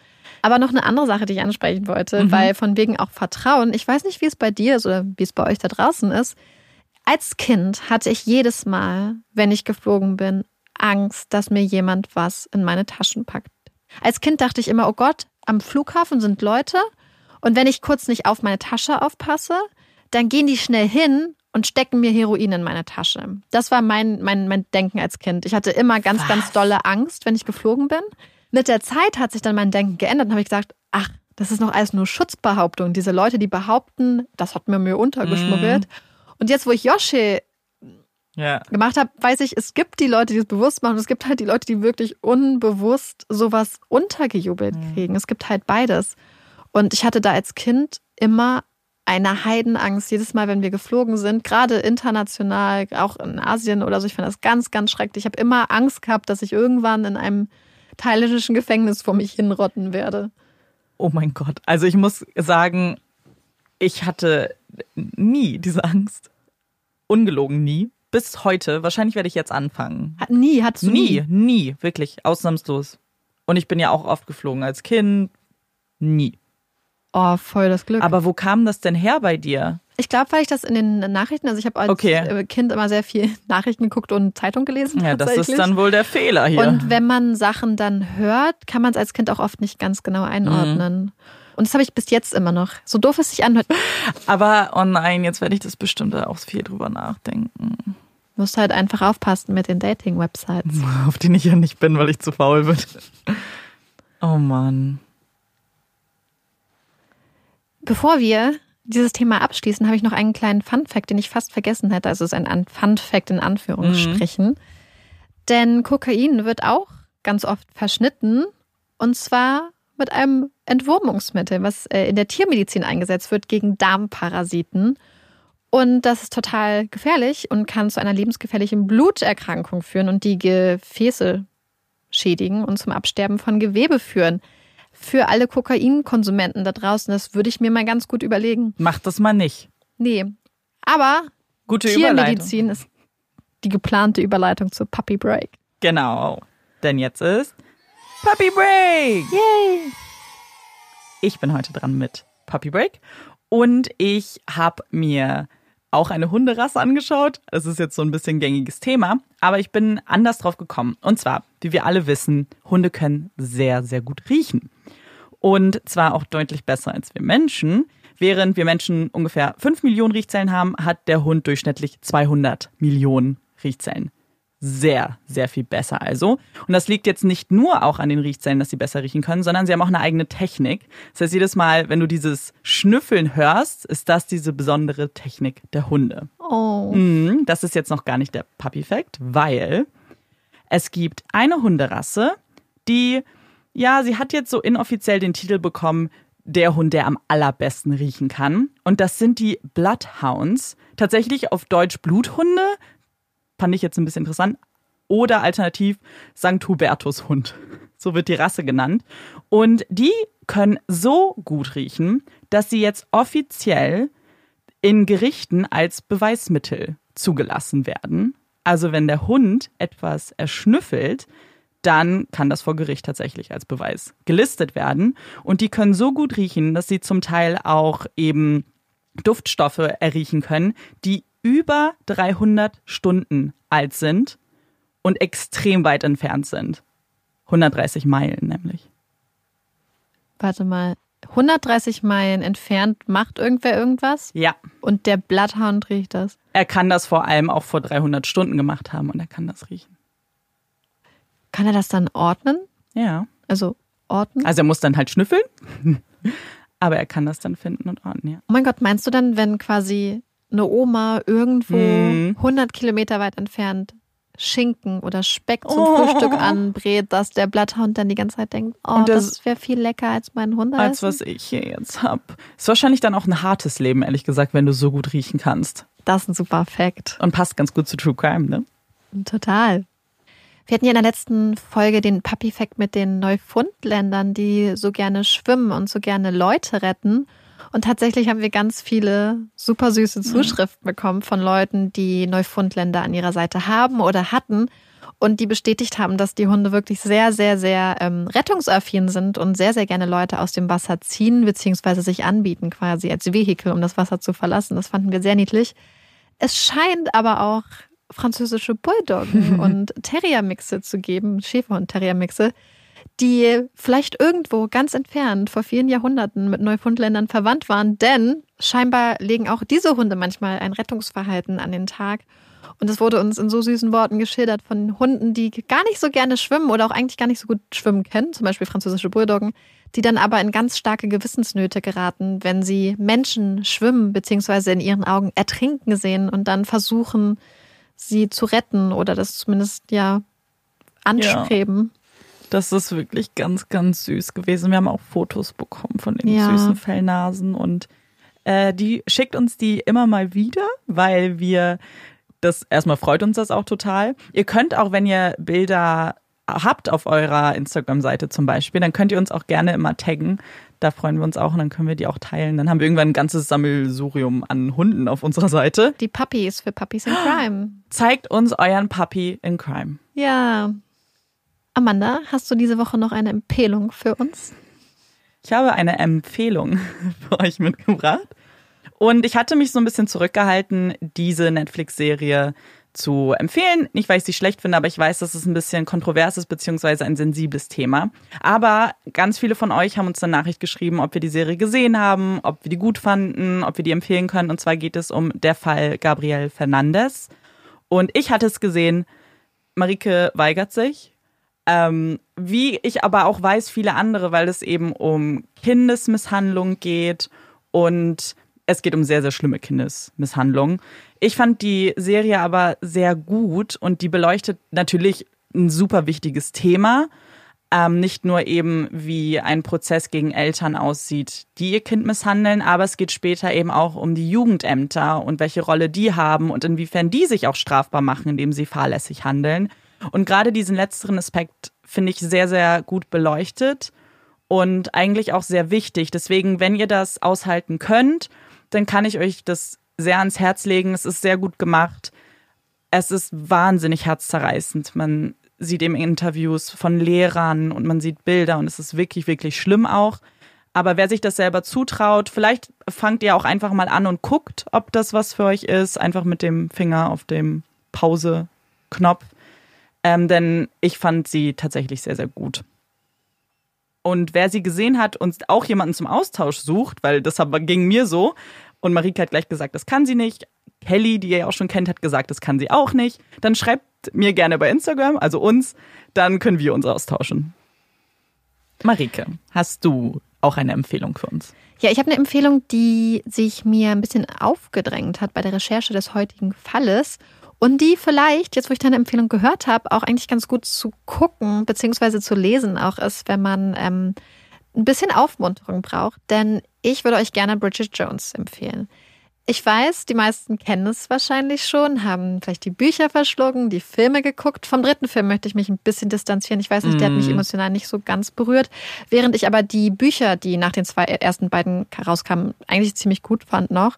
Aber noch eine andere Sache, die ich ansprechen wollte, mhm. weil von wegen auch Vertrauen. Ich weiß nicht, wie es bei dir ist oder wie es bei euch da draußen ist. Als Kind hatte ich jedes Mal, wenn ich geflogen bin, Angst, dass mir jemand was in meine Taschen packt. Als Kind dachte ich immer, oh Gott, am Flughafen sind Leute und wenn ich kurz nicht auf meine Tasche aufpasse, dann gehen die schnell hin und stecken mir Heroin in meine Tasche. Das war mein, mein, mein Denken als Kind. Ich hatte immer ganz, Was? ganz dolle Angst, wenn ich geflogen bin. Mit der Zeit hat sich dann mein Denken geändert und habe ich gesagt, ach, das ist noch alles nur Schutzbehauptung. Diese Leute, die behaupten, das hat mir mir untergeschmuggelt. Mm. Und jetzt, wo ich Yoshi ja. gemacht habe, weiß ich, es gibt die Leute, die es bewusst machen. Und es gibt halt die Leute, die wirklich unbewusst sowas untergejubelt mm. kriegen. Es gibt halt beides. Und ich hatte da als Kind immer eine Heidenangst jedes Mal, wenn wir geflogen sind, gerade international, auch in Asien oder so. Ich fand das ganz, ganz schrecklich. Ich habe immer Angst gehabt, dass ich irgendwann in einem thailändischen Gefängnis vor mich hinrotten werde. Oh mein Gott. Also ich muss sagen, ich hatte nie diese Angst. Ungelogen nie. Bis heute. Wahrscheinlich werde ich jetzt anfangen. Hat, nie, hattest du nie? Nie, nie, wirklich. Ausnahmslos. Und ich bin ja auch oft geflogen als Kind. Nie. Oh, voll das Glück. Aber wo kam das denn her bei dir? Ich glaube, weil ich das in den Nachrichten, also ich habe als okay. Kind immer sehr viel Nachrichten geguckt und Zeitung gelesen. Ja, das ist dann wohl der Fehler hier. Und wenn man Sachen dann hört, kann man es als Kind auch oft nicht ganz genau einordnen. Mhm. Und das habe ich bis jetzt immer noch. So doof es sich anhört. Aber oh nein, jetzt werde ich das bestimmt auch viel drüber nachdenken. Du musst halt einfach aufpassen mit den Dating-Websites. Auf denen ich ja nicht bin, weil ich zu faul bin. Oh Mann. Bevor wir dieses Thema abschließen, habe ich noch einen kleinen Fun-Fact, den ich fast vergessen hätte. Also es ist ein Fun-Fact in Anführungsstrichen. Mhm. Denn Kokain wird auch ganz oft verschnitten und zwar mit einem Entwurmungsmittel, was äh, in der Tiermedizin eingesetzt wird gegen Darmparasiten. Und das ist total gefährlich und kann zu einer lebensgefährlichen Bluterkrankung führen und die Gefäße schädigen und zum Absterben von Gewebe führen für alle Kokainkonsumenten da draußen. Das würde ich mir mal ganz gut überlegen. Macht das mal nicht. Nee. Aber Gute Tiermedizin ist die geplante Überleitung zu Puppy Break. Genau. Denn jetzt ist Puppy Break. Yay. Ich bin heute dran mit Puppy Break und ich habe mir auch eine Hunderasse angeschaut. Es ist jetzt so ein bisschen gängiges Thema, aber ich bin anders drauf gekommen. Und zwar, wie wir alle wissen, Hunde können sehr, sehr gut riechen. Und zwar auch deutlich besser als wir Menschen. Während wir Menschen ungefähr 5 Millionen Riechzellen haben, hat der Hund durchschnittlich 200 Millionen Riechzellen. Sehr, sehr viel besser also. Und das liegt jetzt nicht nur auch an den Riechzellen, dass sie besser riechen können, sondern sie haben auch eine eigene Technik. Das heißt, jedes Mal, wenn du dieses Schnüffeln hörst, ist das diese besondere Technik der Hunde. Oh. Mhm, das ist jetzt noch gar nicht der Puppy-Fact, weil es gibt eine Hunderasse, die ja, sie hat jetzt so inoffiziell den Titel bekommen, der Hund, der am allerbesten riechen kann. Und das sind die Bloodhounds. Tatsächlich auf Deutsch Bluthunde. Fand ich jetzt ein bisschen interessant. Oder alternativ St. Hubertus Hund. So wird die Rasse genannt. Und die können so gut riechen, dass sie jetzt offiziell in Gerichten als Beweismittel zugelassen werden. Also wenn der Hund etwas erschnüffelt, dann kann das vor Gericht tatsächlich als Beweis gelistet werden. Und die können so gut riechen, dass sie zum Teil auch eben Duftstoffe erriechen können, die über 300 Stunden alt sind und extrem weit entfernt sind. 130 Meilen nämlich. Warte mal, 130 Meilen entfernt macht irgendwer irgendwas? Ja. Und der Bloodhound riecht das? Er kann das vor allem auch vor 300 Stunden gemacht haben und er kann das riechen. Kann er das dann ordnen? Ja. Also ordnen? Also er muss dann halt schnüffeln, aber er kann das dann finden und ordnen, ja. Oh mein Gott, meinst du dann, wenn quasi eine Oma irgendwo hm. 100 Kilometer weit entfernt Schinken oder Speck zum oh. Frühstück anbrät, dass der Blatthound dann die ganze Zeit denkt, oh, das, das wäre viel lecker als mein Hund. Als was ich hier jetzt hab. Ist wahrscheinlich dann auch ein hartes Leben, ehrlich gesagt, wenn du so gut riechen kannst. Das ist ein super Fact. Und passt ganz gut zu True Crime, ne? Total. Wir hatten ja in der letzten Folge den Puppy-Fact mit den Neufundländern, die so gerne schwimmen und so gerne Leute retten. Und tatsächlich haben wir ganz viele super süße Zuschriften bekommen von Leuten, die Neufundländer an ihrer Seite haben oder hatten und die bestätigt haben, dass die Hunde wirklich sehr, sehr, sehr ähm, rettungsaffin sind und sehr, sehr gerne Leute aus dem Wasser ziehen beziehungsweise sich anbieten quasi als Vehikel, um das Wasser zu verlassen. Das fanden wir sehr niedlich. Es scheint aber auch französische Bulldoggen und Terrier-Mixe zu geben, Schäferhund-Terrier-Mixe, die vielleicht irgendwo ganz entfernt vor vielen Jahrhunderten mit Neufundländern verwandt waren, denn scheinbar legen auch diese Hunde manchmal ein Rettungsverhalten an den Tag. Und es wurde uns in so süßen Worten geschildert von Hunden, die gar nicht so gerne schwimmen oder auch eigentlich gar nicht so gut schwimmen können, zum Beispiel französische Bulldoggen, die dann aber in ganz starke Gewissensnöte geraten, wenn sie Menschen schwimmen bzw. in ihren Augen ertrinken sehen und dann versuchen, sie zu retten oder das zumindest ja anstreben. Ja. Das ist wirklich ganz, ganz süß gewesen. Wir haben auch Fotos bekommen von den ja. süßen Fellnasen und äh, die schickt uns die immer mal wieder, weil wir das erstmal freut uns das auch total. Ihr könnt auch, wenn ihr Bilder habt auf eurer Instagram-Seite zum Beispiel, dann könnt ihr uns auch gerne immer taggen. Da freuen wir uns auch und dann können wir die auch teilen. Dann haben wir irgendwann ein ganzes Sammelsurium an Hunden auf unserer Seite. Die Puppies für Puppies in Crime. Zeigt uns euren Puppy in Crime. Ja. Amanda, hast du diese Woche noch eine Empfehlung für uns? Ich habe eine Empfehlung für euch mitgebracht. Und ich hatte mich so ein bisschen zurückgehalten, diese Netflix-Serie zu empfehlen. Nicht, weil ich sie schlecht finde, aber ich weiß, dass es ein bisschen kontrovers ist, beziehungsweise ein sensibles Thema. Aber ganz viele von euch haben uns eine Nachricht geschrieben, ob wir die Serie gesehen haben, ob wir die gut fanden, ob wir die empfehlen können. Und zwar geht es um der Fall Gabriel Fernandez. Und ich hatte es gesehen, Marike weigert sich. Ähm, wie ich aber auch weiß, viele andere, weil es eben um Kindesmisshandlung geht und es geht um sehr, sehr schlimme Kindesmisshandlung. Ich fand die Serie aber sehr gut und die beleuchtet natürlich ein super wichtiges Thema. Ähm, nicht nur eben, wie ein Prozess gegen Eltern aussieht, die ihr Kind misshandeln, aber es geht später eben auch um die Jugendämter und welche Rolle die haben und inwiefern die sich auch strafbar machen, indem sie fahrlässig handeln. Und gerade diesen letzteren Aspekt finde ich sehr, sehr gut beleuchtet und eigentlich auch sehr wichtig. Deswegen, wenn ihr das aushalten könnt, dann kann ich euch das sehr ans Herz legen. Es ist sehr gut gemacht. Es ist wahnsinnig herzzerreißend. Man sieht eben Interviews von Lehrern und man sieht Bilder und es ist wirklich, wirklich schlimm auch. Aber wer sich das selber zutraut, vielleicht fangt ihr auch einfach mal an und guckt, ob das was für euch ist. Einfach mit dem Finger auf dem Pause-Knopf. Ähm, denn ich fand sie tatsächlich sehr, sehr gut. Und wer sie gesehen hat und auch jemanden zum Austausch sucht, weil das ging mir so, und Marike hat gleich gesagt, das kann sie nicht. Kelly, die ihr ja auch schon kennt, hat gesagt, das kann sie auch nicht. Dann schreibt mir gerne bei Instagram, also uns, dann können wir uns austauschen. Marike, hast du auch eine Empfehlung für uns? Ja, ich habe eine Empfehlung, die sich mir ein bisschen aufgedrängt hat bei der Recherche des heutigen Falles und die vielleicht, jetzt wo ich deine Empfehlung gehört habe, auch eigentlich ganz gut zu gucken bzw. zu lesen auch ist, wenn man ähm, ein bisschen Aufmunterung braucht. Denn ich würde euch gerne Bridget Jones empfehlen. Ich weiß, die meisten kennen es wahrscheinlich schon, haben vielleicht die Bücher verschlungen, die Filme geguckt. Vom dritten Film möchte ich mich ein bisschen distanzieren. Ich weiß nicht, der hat mich mhm. emotional nicht so ganz berührt. Während ich aber die Bücher, die nach den zwei ersten beiden rauskamen, eigentlich ziemlich gut fand noch.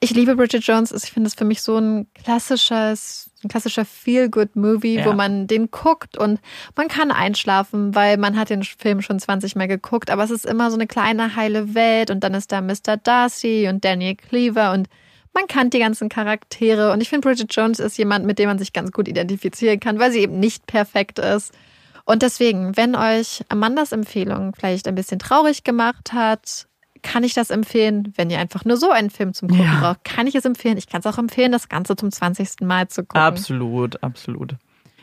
Ich liebe Bridget Jones. Ich finde es für mich so ein klassisches, ein klassischer Feel-Good-Movie, ja. wo man den guckt und man kann einschlafen, weil man hat den Film schon 20 Mal geguckt, aber es ist immer so eine kleine heile Welt und dann ist da Mr. Darcy und Daniel Cleaver und man kennt die ganzen Charaktere und ich finde Bridget Jones ist jemand, mit dem man sich ganz gut identifizieren kann, weil sie eben nicht perfekt ist. Und deswegen, wenn euch Amandas Empfehlung vielleicht ein bisschen traurig gemacht hat, kann ich das empfehlen, wenn ihr einfach nur so einen Film zum Gucken ja. braucht. Kann ich es empfehlen? Ich kann es auch empfehlen, das Ganze zum 20. Mal zu gucken. Absolut, absolut.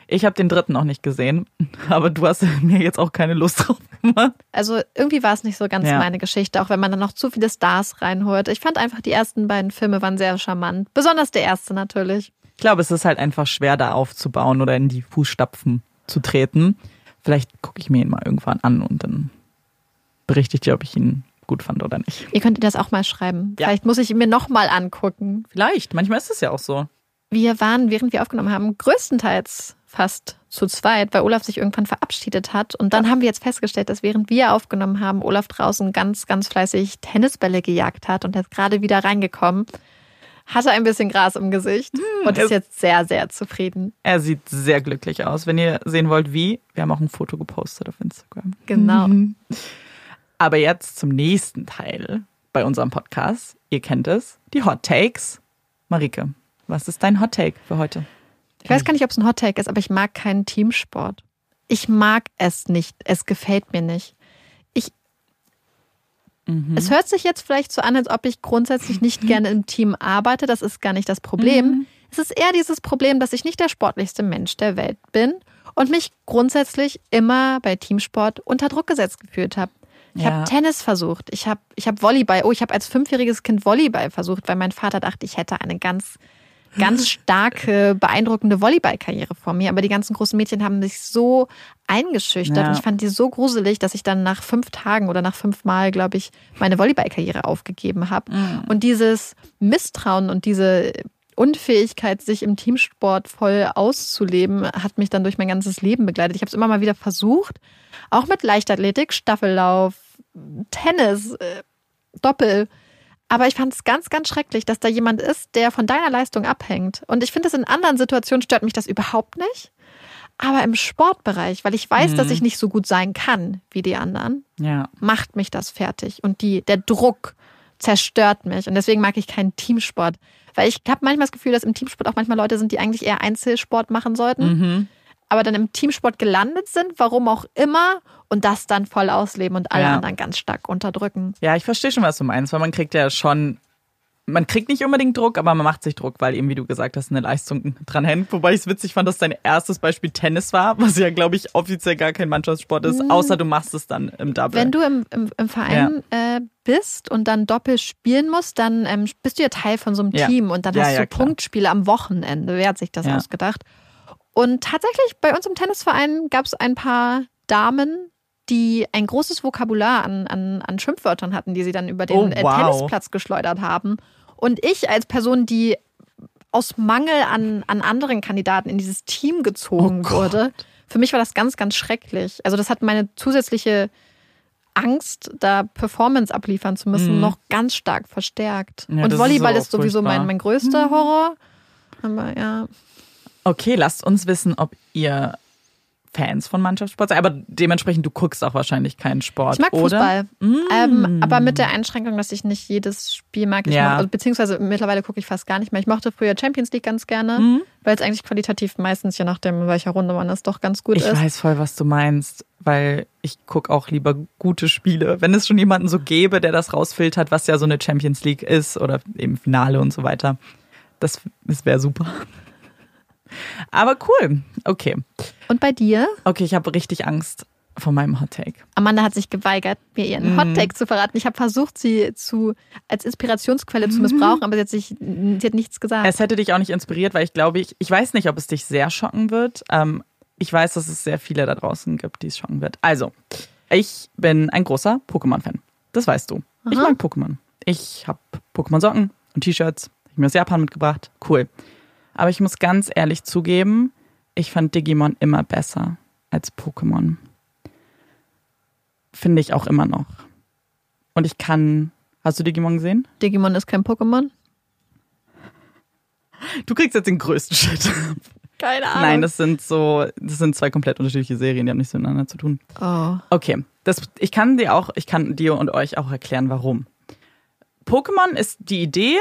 Ich habe den dritten noch nicht gesehen, aber du hast mir jetzt auch keine Lust drauf gemacht. Also irgendwie war es nicht so ganz ja. meine Geschichte, auch wenn man dann noch zu viele Stars reinholt. Ich fand einfach, die ersten beiden Filme waren sehr charmant. Besonders der erste natürlich. Ich glaube, es ist halt einfach schwer, da aufzubauen oder in die Fußstapfen zu treten. Vielleicht gucke ich mir ihn mal irgendwann an und dann berichte ich dir, ob ich ihn gut fand oder nicht. Ihr könnt das auch mal schreiben. Ja. Vielleicht muss ich ihn mir nochmal angucken. Vielleicht, manchmal ist es ja auch so. Wir waren, während wir aufgenommen haben, größtenteils fast zu zweit, weil Olaf sich irgendwann verabschiedet hat. Und dann haben wir jetzt festgestellt, dass während wir aufgenommen haben, Olaf draußen ganz, ganz fleißig Tennisbälle gejagt hat und er ist gerade wieder reingekommen. Hatte ein bisschen Gras im Gesicht hm, und ist jetzt sehr, sehr zufrieden. Er sieht sehr glücklich aus. Wenn ihr sehen wollt, wie, wir haben auch ein Foto gepostet auf Instagram. Genau. Mhm. Aber jetzt zum nächsten Teil bei unserem Podcast. Ihr kennt es, die Hot Takes. Marike, Was ist dein Hot Take für heute? Ich weiß gar nicht, ob es ein Hot Take ist, aber ich mag keinen Teamsport. Ich mag es nicht. Es gefällt mir nicht. Ich. Mhm. Es hört sich jetzt vielleicht so an, als ob ich grundsätzlich nicht gerne im Team arbeite. Das ist gar nicht das Problem. Mhm. Es ist eher dieses Problem, dass ich nicht der sportlichste Mensch der Welt bin und mich grundsätzlich immer bei Teamsport unter Druck gesetzt gefühlt habe. Ich Ja. habe Tennis versucht, ich habe ich hab Volleyball, oh, ich habe als fünfjähriges Kind Volleyball versucht, weil mein Vater dachte, ich hätte eine ganz, ganz starke, beeindruckende Volleyballkarriere vor mir. Aber die ganzen großen Mädchen haben mich so eingeschüchtert Ja. und ich fand die so gruselig, dass ich dann nach fünf Tagen oder nach fünf Mal, glaube ich, meine Volleyballkarriere aufgegeben habe. Und dieses Misstrauen und diese Unfähigkeit, sich im Teamsport voll auszuleben, hat mich dann durch mein ganzes Leben begleitet. Ich habe es immer mal wieder versucht, auch mit Leichtathletik, Staffellauf, Tennis, äh, Doppel. Aber ich fand es ganz, ganz schrecklich, dass da jemand ist, der von deiner Leistung abhängt. Und ich finde, das in anderen Situationen stört mich das überhaupt nicht. Aber im Sportbereich, weil ich weiß, dass ich nicht so gut sein kann wie die anderen, Ja. macht mich das fertig. Und die, der Druck zerstört mich. Und deswegen mag ich keinen Teamsport. Weil ich habe manchmal das Gefühl, dass im Teamsport auch manchmal Leute sind, die eigentlich eher Einzelsport machen sollten, Mhm. Aber dann im Teamsport gelandet sind, warum auch immer, und das dann voll ausleben und alle Ja. anderen ganz stark unterdrücken. Ja, ich verstehe schon, was du meinst, weil man kriegt ja schon, man kriegt nicht unbedingt Druck, aber man macht sich Druck, weil eben, wie du gesagt hast, eine Leistung dran hängt. Wobei ich es witzig fand, dass dein erstes Beispiel Tennis war, was ja, glaube ich, offiziell gar kein Mannschaftssport ist, außer du machst es dann im Double. Wenn du im, im, im Verein äh, bist und dann doppelt spielen musst, dann ähm, bist du ja Teil von so einem Ja. Team und dann Ja, hast ja, du. Punktspiele am Wochenende. Wer hat sich das Ja. ausgedacht? Und tatsächlich bei uns im Tennisverein gab es ein paar Damen, die ein großes Vokabular an, an, an Schimpfwörtern hatten, die sie dann über den Oh, äh, wow. Tennisplatz geschleudert haben. Und ich als Person, die aus Mangel an, an anderen Kandidaten in dieses Team gezogen Oh wurde, für mich war das ganz, ganz schrecklich. Also das hat meine zusätzliche Angst, da Performance abliefern zu müssen, Mhm. noch ganz stark verstärkt. Ja, Und Volleyball ist ist, so sowieso mein, mein größter Horror. Aber ja. Okay, lasst uns wissen, ob ihr Fans von Mannschaftssport seid, aber dementsprechend, du guckst auch wahrscheinlich keinen Sport, Ich mag oder? Fußball. Mm. Ähm, aber mit der Einschränkung, dass ich nicht jedes Spiel mag. Ich Ja. mag also, beziehungsweise mittlerweile gucke ich fast gar nicht mehr. Ich mochte früher Champions League ganz gerne, Mhm. weil es eigentlich qualitativ meistens, je nachdem, in welcher Runde man ist, doch ganz gut Ich ist. weiß voll, was du meinst, weil ich gucke auch lieber gute Spiele. Wenn es schon jemanden so gäbe, der das rausfiltert, was ja so eine Champions League ist oder eben Finale und so weiter, das, das wäre super. Aber cool. Okay. Und bei dir? Okay, ich habe richtig Angst vor meinem Hot Take. Amanda hat sich geweigert, mir ihren Mhm. Hottake zu verraten. Ich habe versucht, sie zu, als Inspirationsquelle zu missbrauchen, aber sie hat, sich, sie hat nichts gesagt. Es hätte dich auch nicht inspiriert, weil ich glaube, ich, ich weiß nicht, ob es dich sehr schocken wird. Ähm, ich weiß, dass es sehr viele da draußen gibt, die es schocken wird. Also, ich bin ein großer Pokémon-Fan. Das weißt du. Ich Aha. mag Pokémon. Ich habe Pokémon-Socken und T-Shirts. Ich mir aus Japan mitgebracht. Cool. Aber ich muss ganz ehrlich zugeben, ich fand Digimon immer besser als Pokémon. Finde ich auch immer noch. Und ich kann. Hast du Digimon gesehen? Digimon ist kein Pokémon? Du kriegst jetzt den größten Shit. Keine Ahnung. Nein, das sind so, das sind zwei komplett unterschiedliche Serien, die haben nichts miteinander zu tun. oh. Okay, das, ich kann dir auch, ich kann dir und euch auch erklären, warum. Pokémon ist die Idee,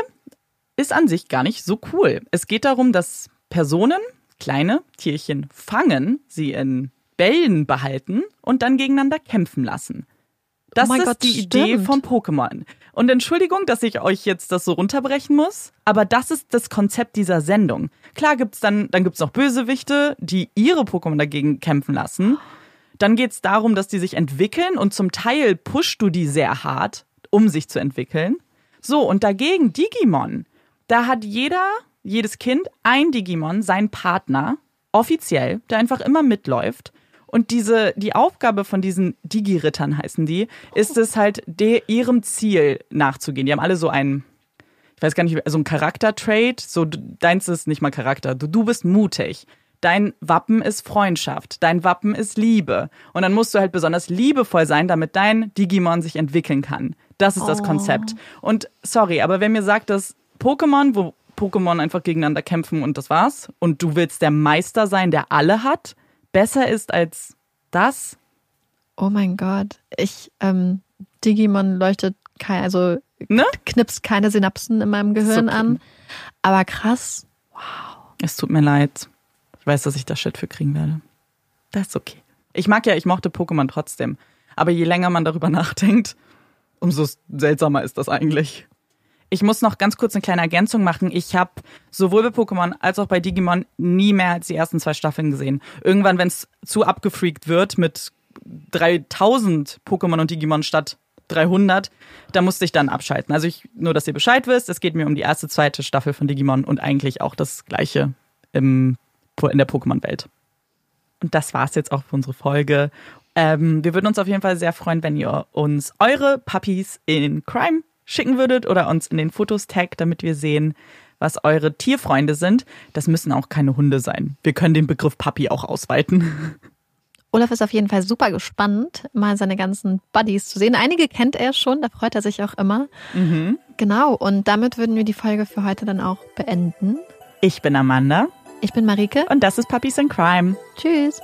ist an sich gar nicht so cool. Es geht darum, dass Personen kleine Tierchen fangen, sie in Bällen behalten und dann gegeneinander kämpfen lassen. Das Oh ist Gott, die Idee stimmt. von Pokémon. Und Entschuldigung, dass ich euch jetzt das so runterbrechen muss, aber das ist das Konzept dieser Sendung. Klar gibt's dann, dann gibt's noch Bösewichte, die ihre Pokémon dagegen kämpfen lassen. Dann geht's darum, dass die sich entwickeln und zum Teil pushst du die sehr hart, um sich zu entwickeln. So, und dagegen Digimon. Da hat jeder, jedes Kind ein Digimon, seinen Partner, offiziell, der einfach immer mitläuft. Und diese, die Aufgabe von diesen Digi-Rittern heißen die, ist es halt, de, ihrem Ziel nachzugehen. Die haben alle so einen, ich weiß gar nicht, so ein Charakter-Trait. So, deins ist nicht mal Charakter. Du, du bist mutig. Dein Wappen ist Freundschaft. Dein Wappen ist Liebe. Und dann musst du halt besonders liebevoll sein, damit dein Digimon sich entwickeln kann. Das ist das Oh. Konzept. Und sorry, aber wenn mir sagt, dass Pokémon, wo Pokémon einfach gegeneinander kämpfen und das war's, und du willst der Meister sein, der alle hat, besser ist als das, oh mein Gott. Ich, ähm, Digimon leuchtet kein, also ne? knipst keine Synapsen in meinem Gehirn okay. an. Aber krass. Es tut mir leid. Ich weiß, dass ich da Shit für kriegen werde. Das ist okay. Ich mag ja, ich mochte Pokémon trotzdem. Aber je länger man darüber nachdenkt, umso seltsamer ist das eigentlich. Ich muss noch ganz kurz eine kleine Ergänzung machen. Ich habe sowohl bei Pokémon als auch bei Digimon nie mehr als die ersten zwei Staffeln gesehen. Irgendwann, wenn es zu abgefreakt wird mit 3000 Pokémon und Digimon statt 300, da musste ich dann abschalten. Also ich, nur, dass ihr Bescheid wisst, es geht mir um die erste, zweite Staffel von Digimon und eigentlich auch das gleiche im, in der Pokémon-Welt. Und das war's jetzt auch für unsere Folge. Ähm, wir würden uns auf jeden Fall sehr freuen, wenn ihr uns eure Puppies in Crime schicken würdet oder uns in den Fotos taggt, damit wir sehen, was eure Tierfreunde sind. Das müssen auch keine Hunde sein. Wir können den Begriff Puppy auch ausweiten. Olaf ist auf jeden Fall super gespannt, mal seine ganzen Buddies zu sehen. Einige kennt er schon, da freut er sich auch immer. Mhm. Genau, und damit würden wir die Folge für heute dann auch beenden. Ich bin Amanda. Ich bin Marike. Und das ist Puppies in Crime. Tschüss.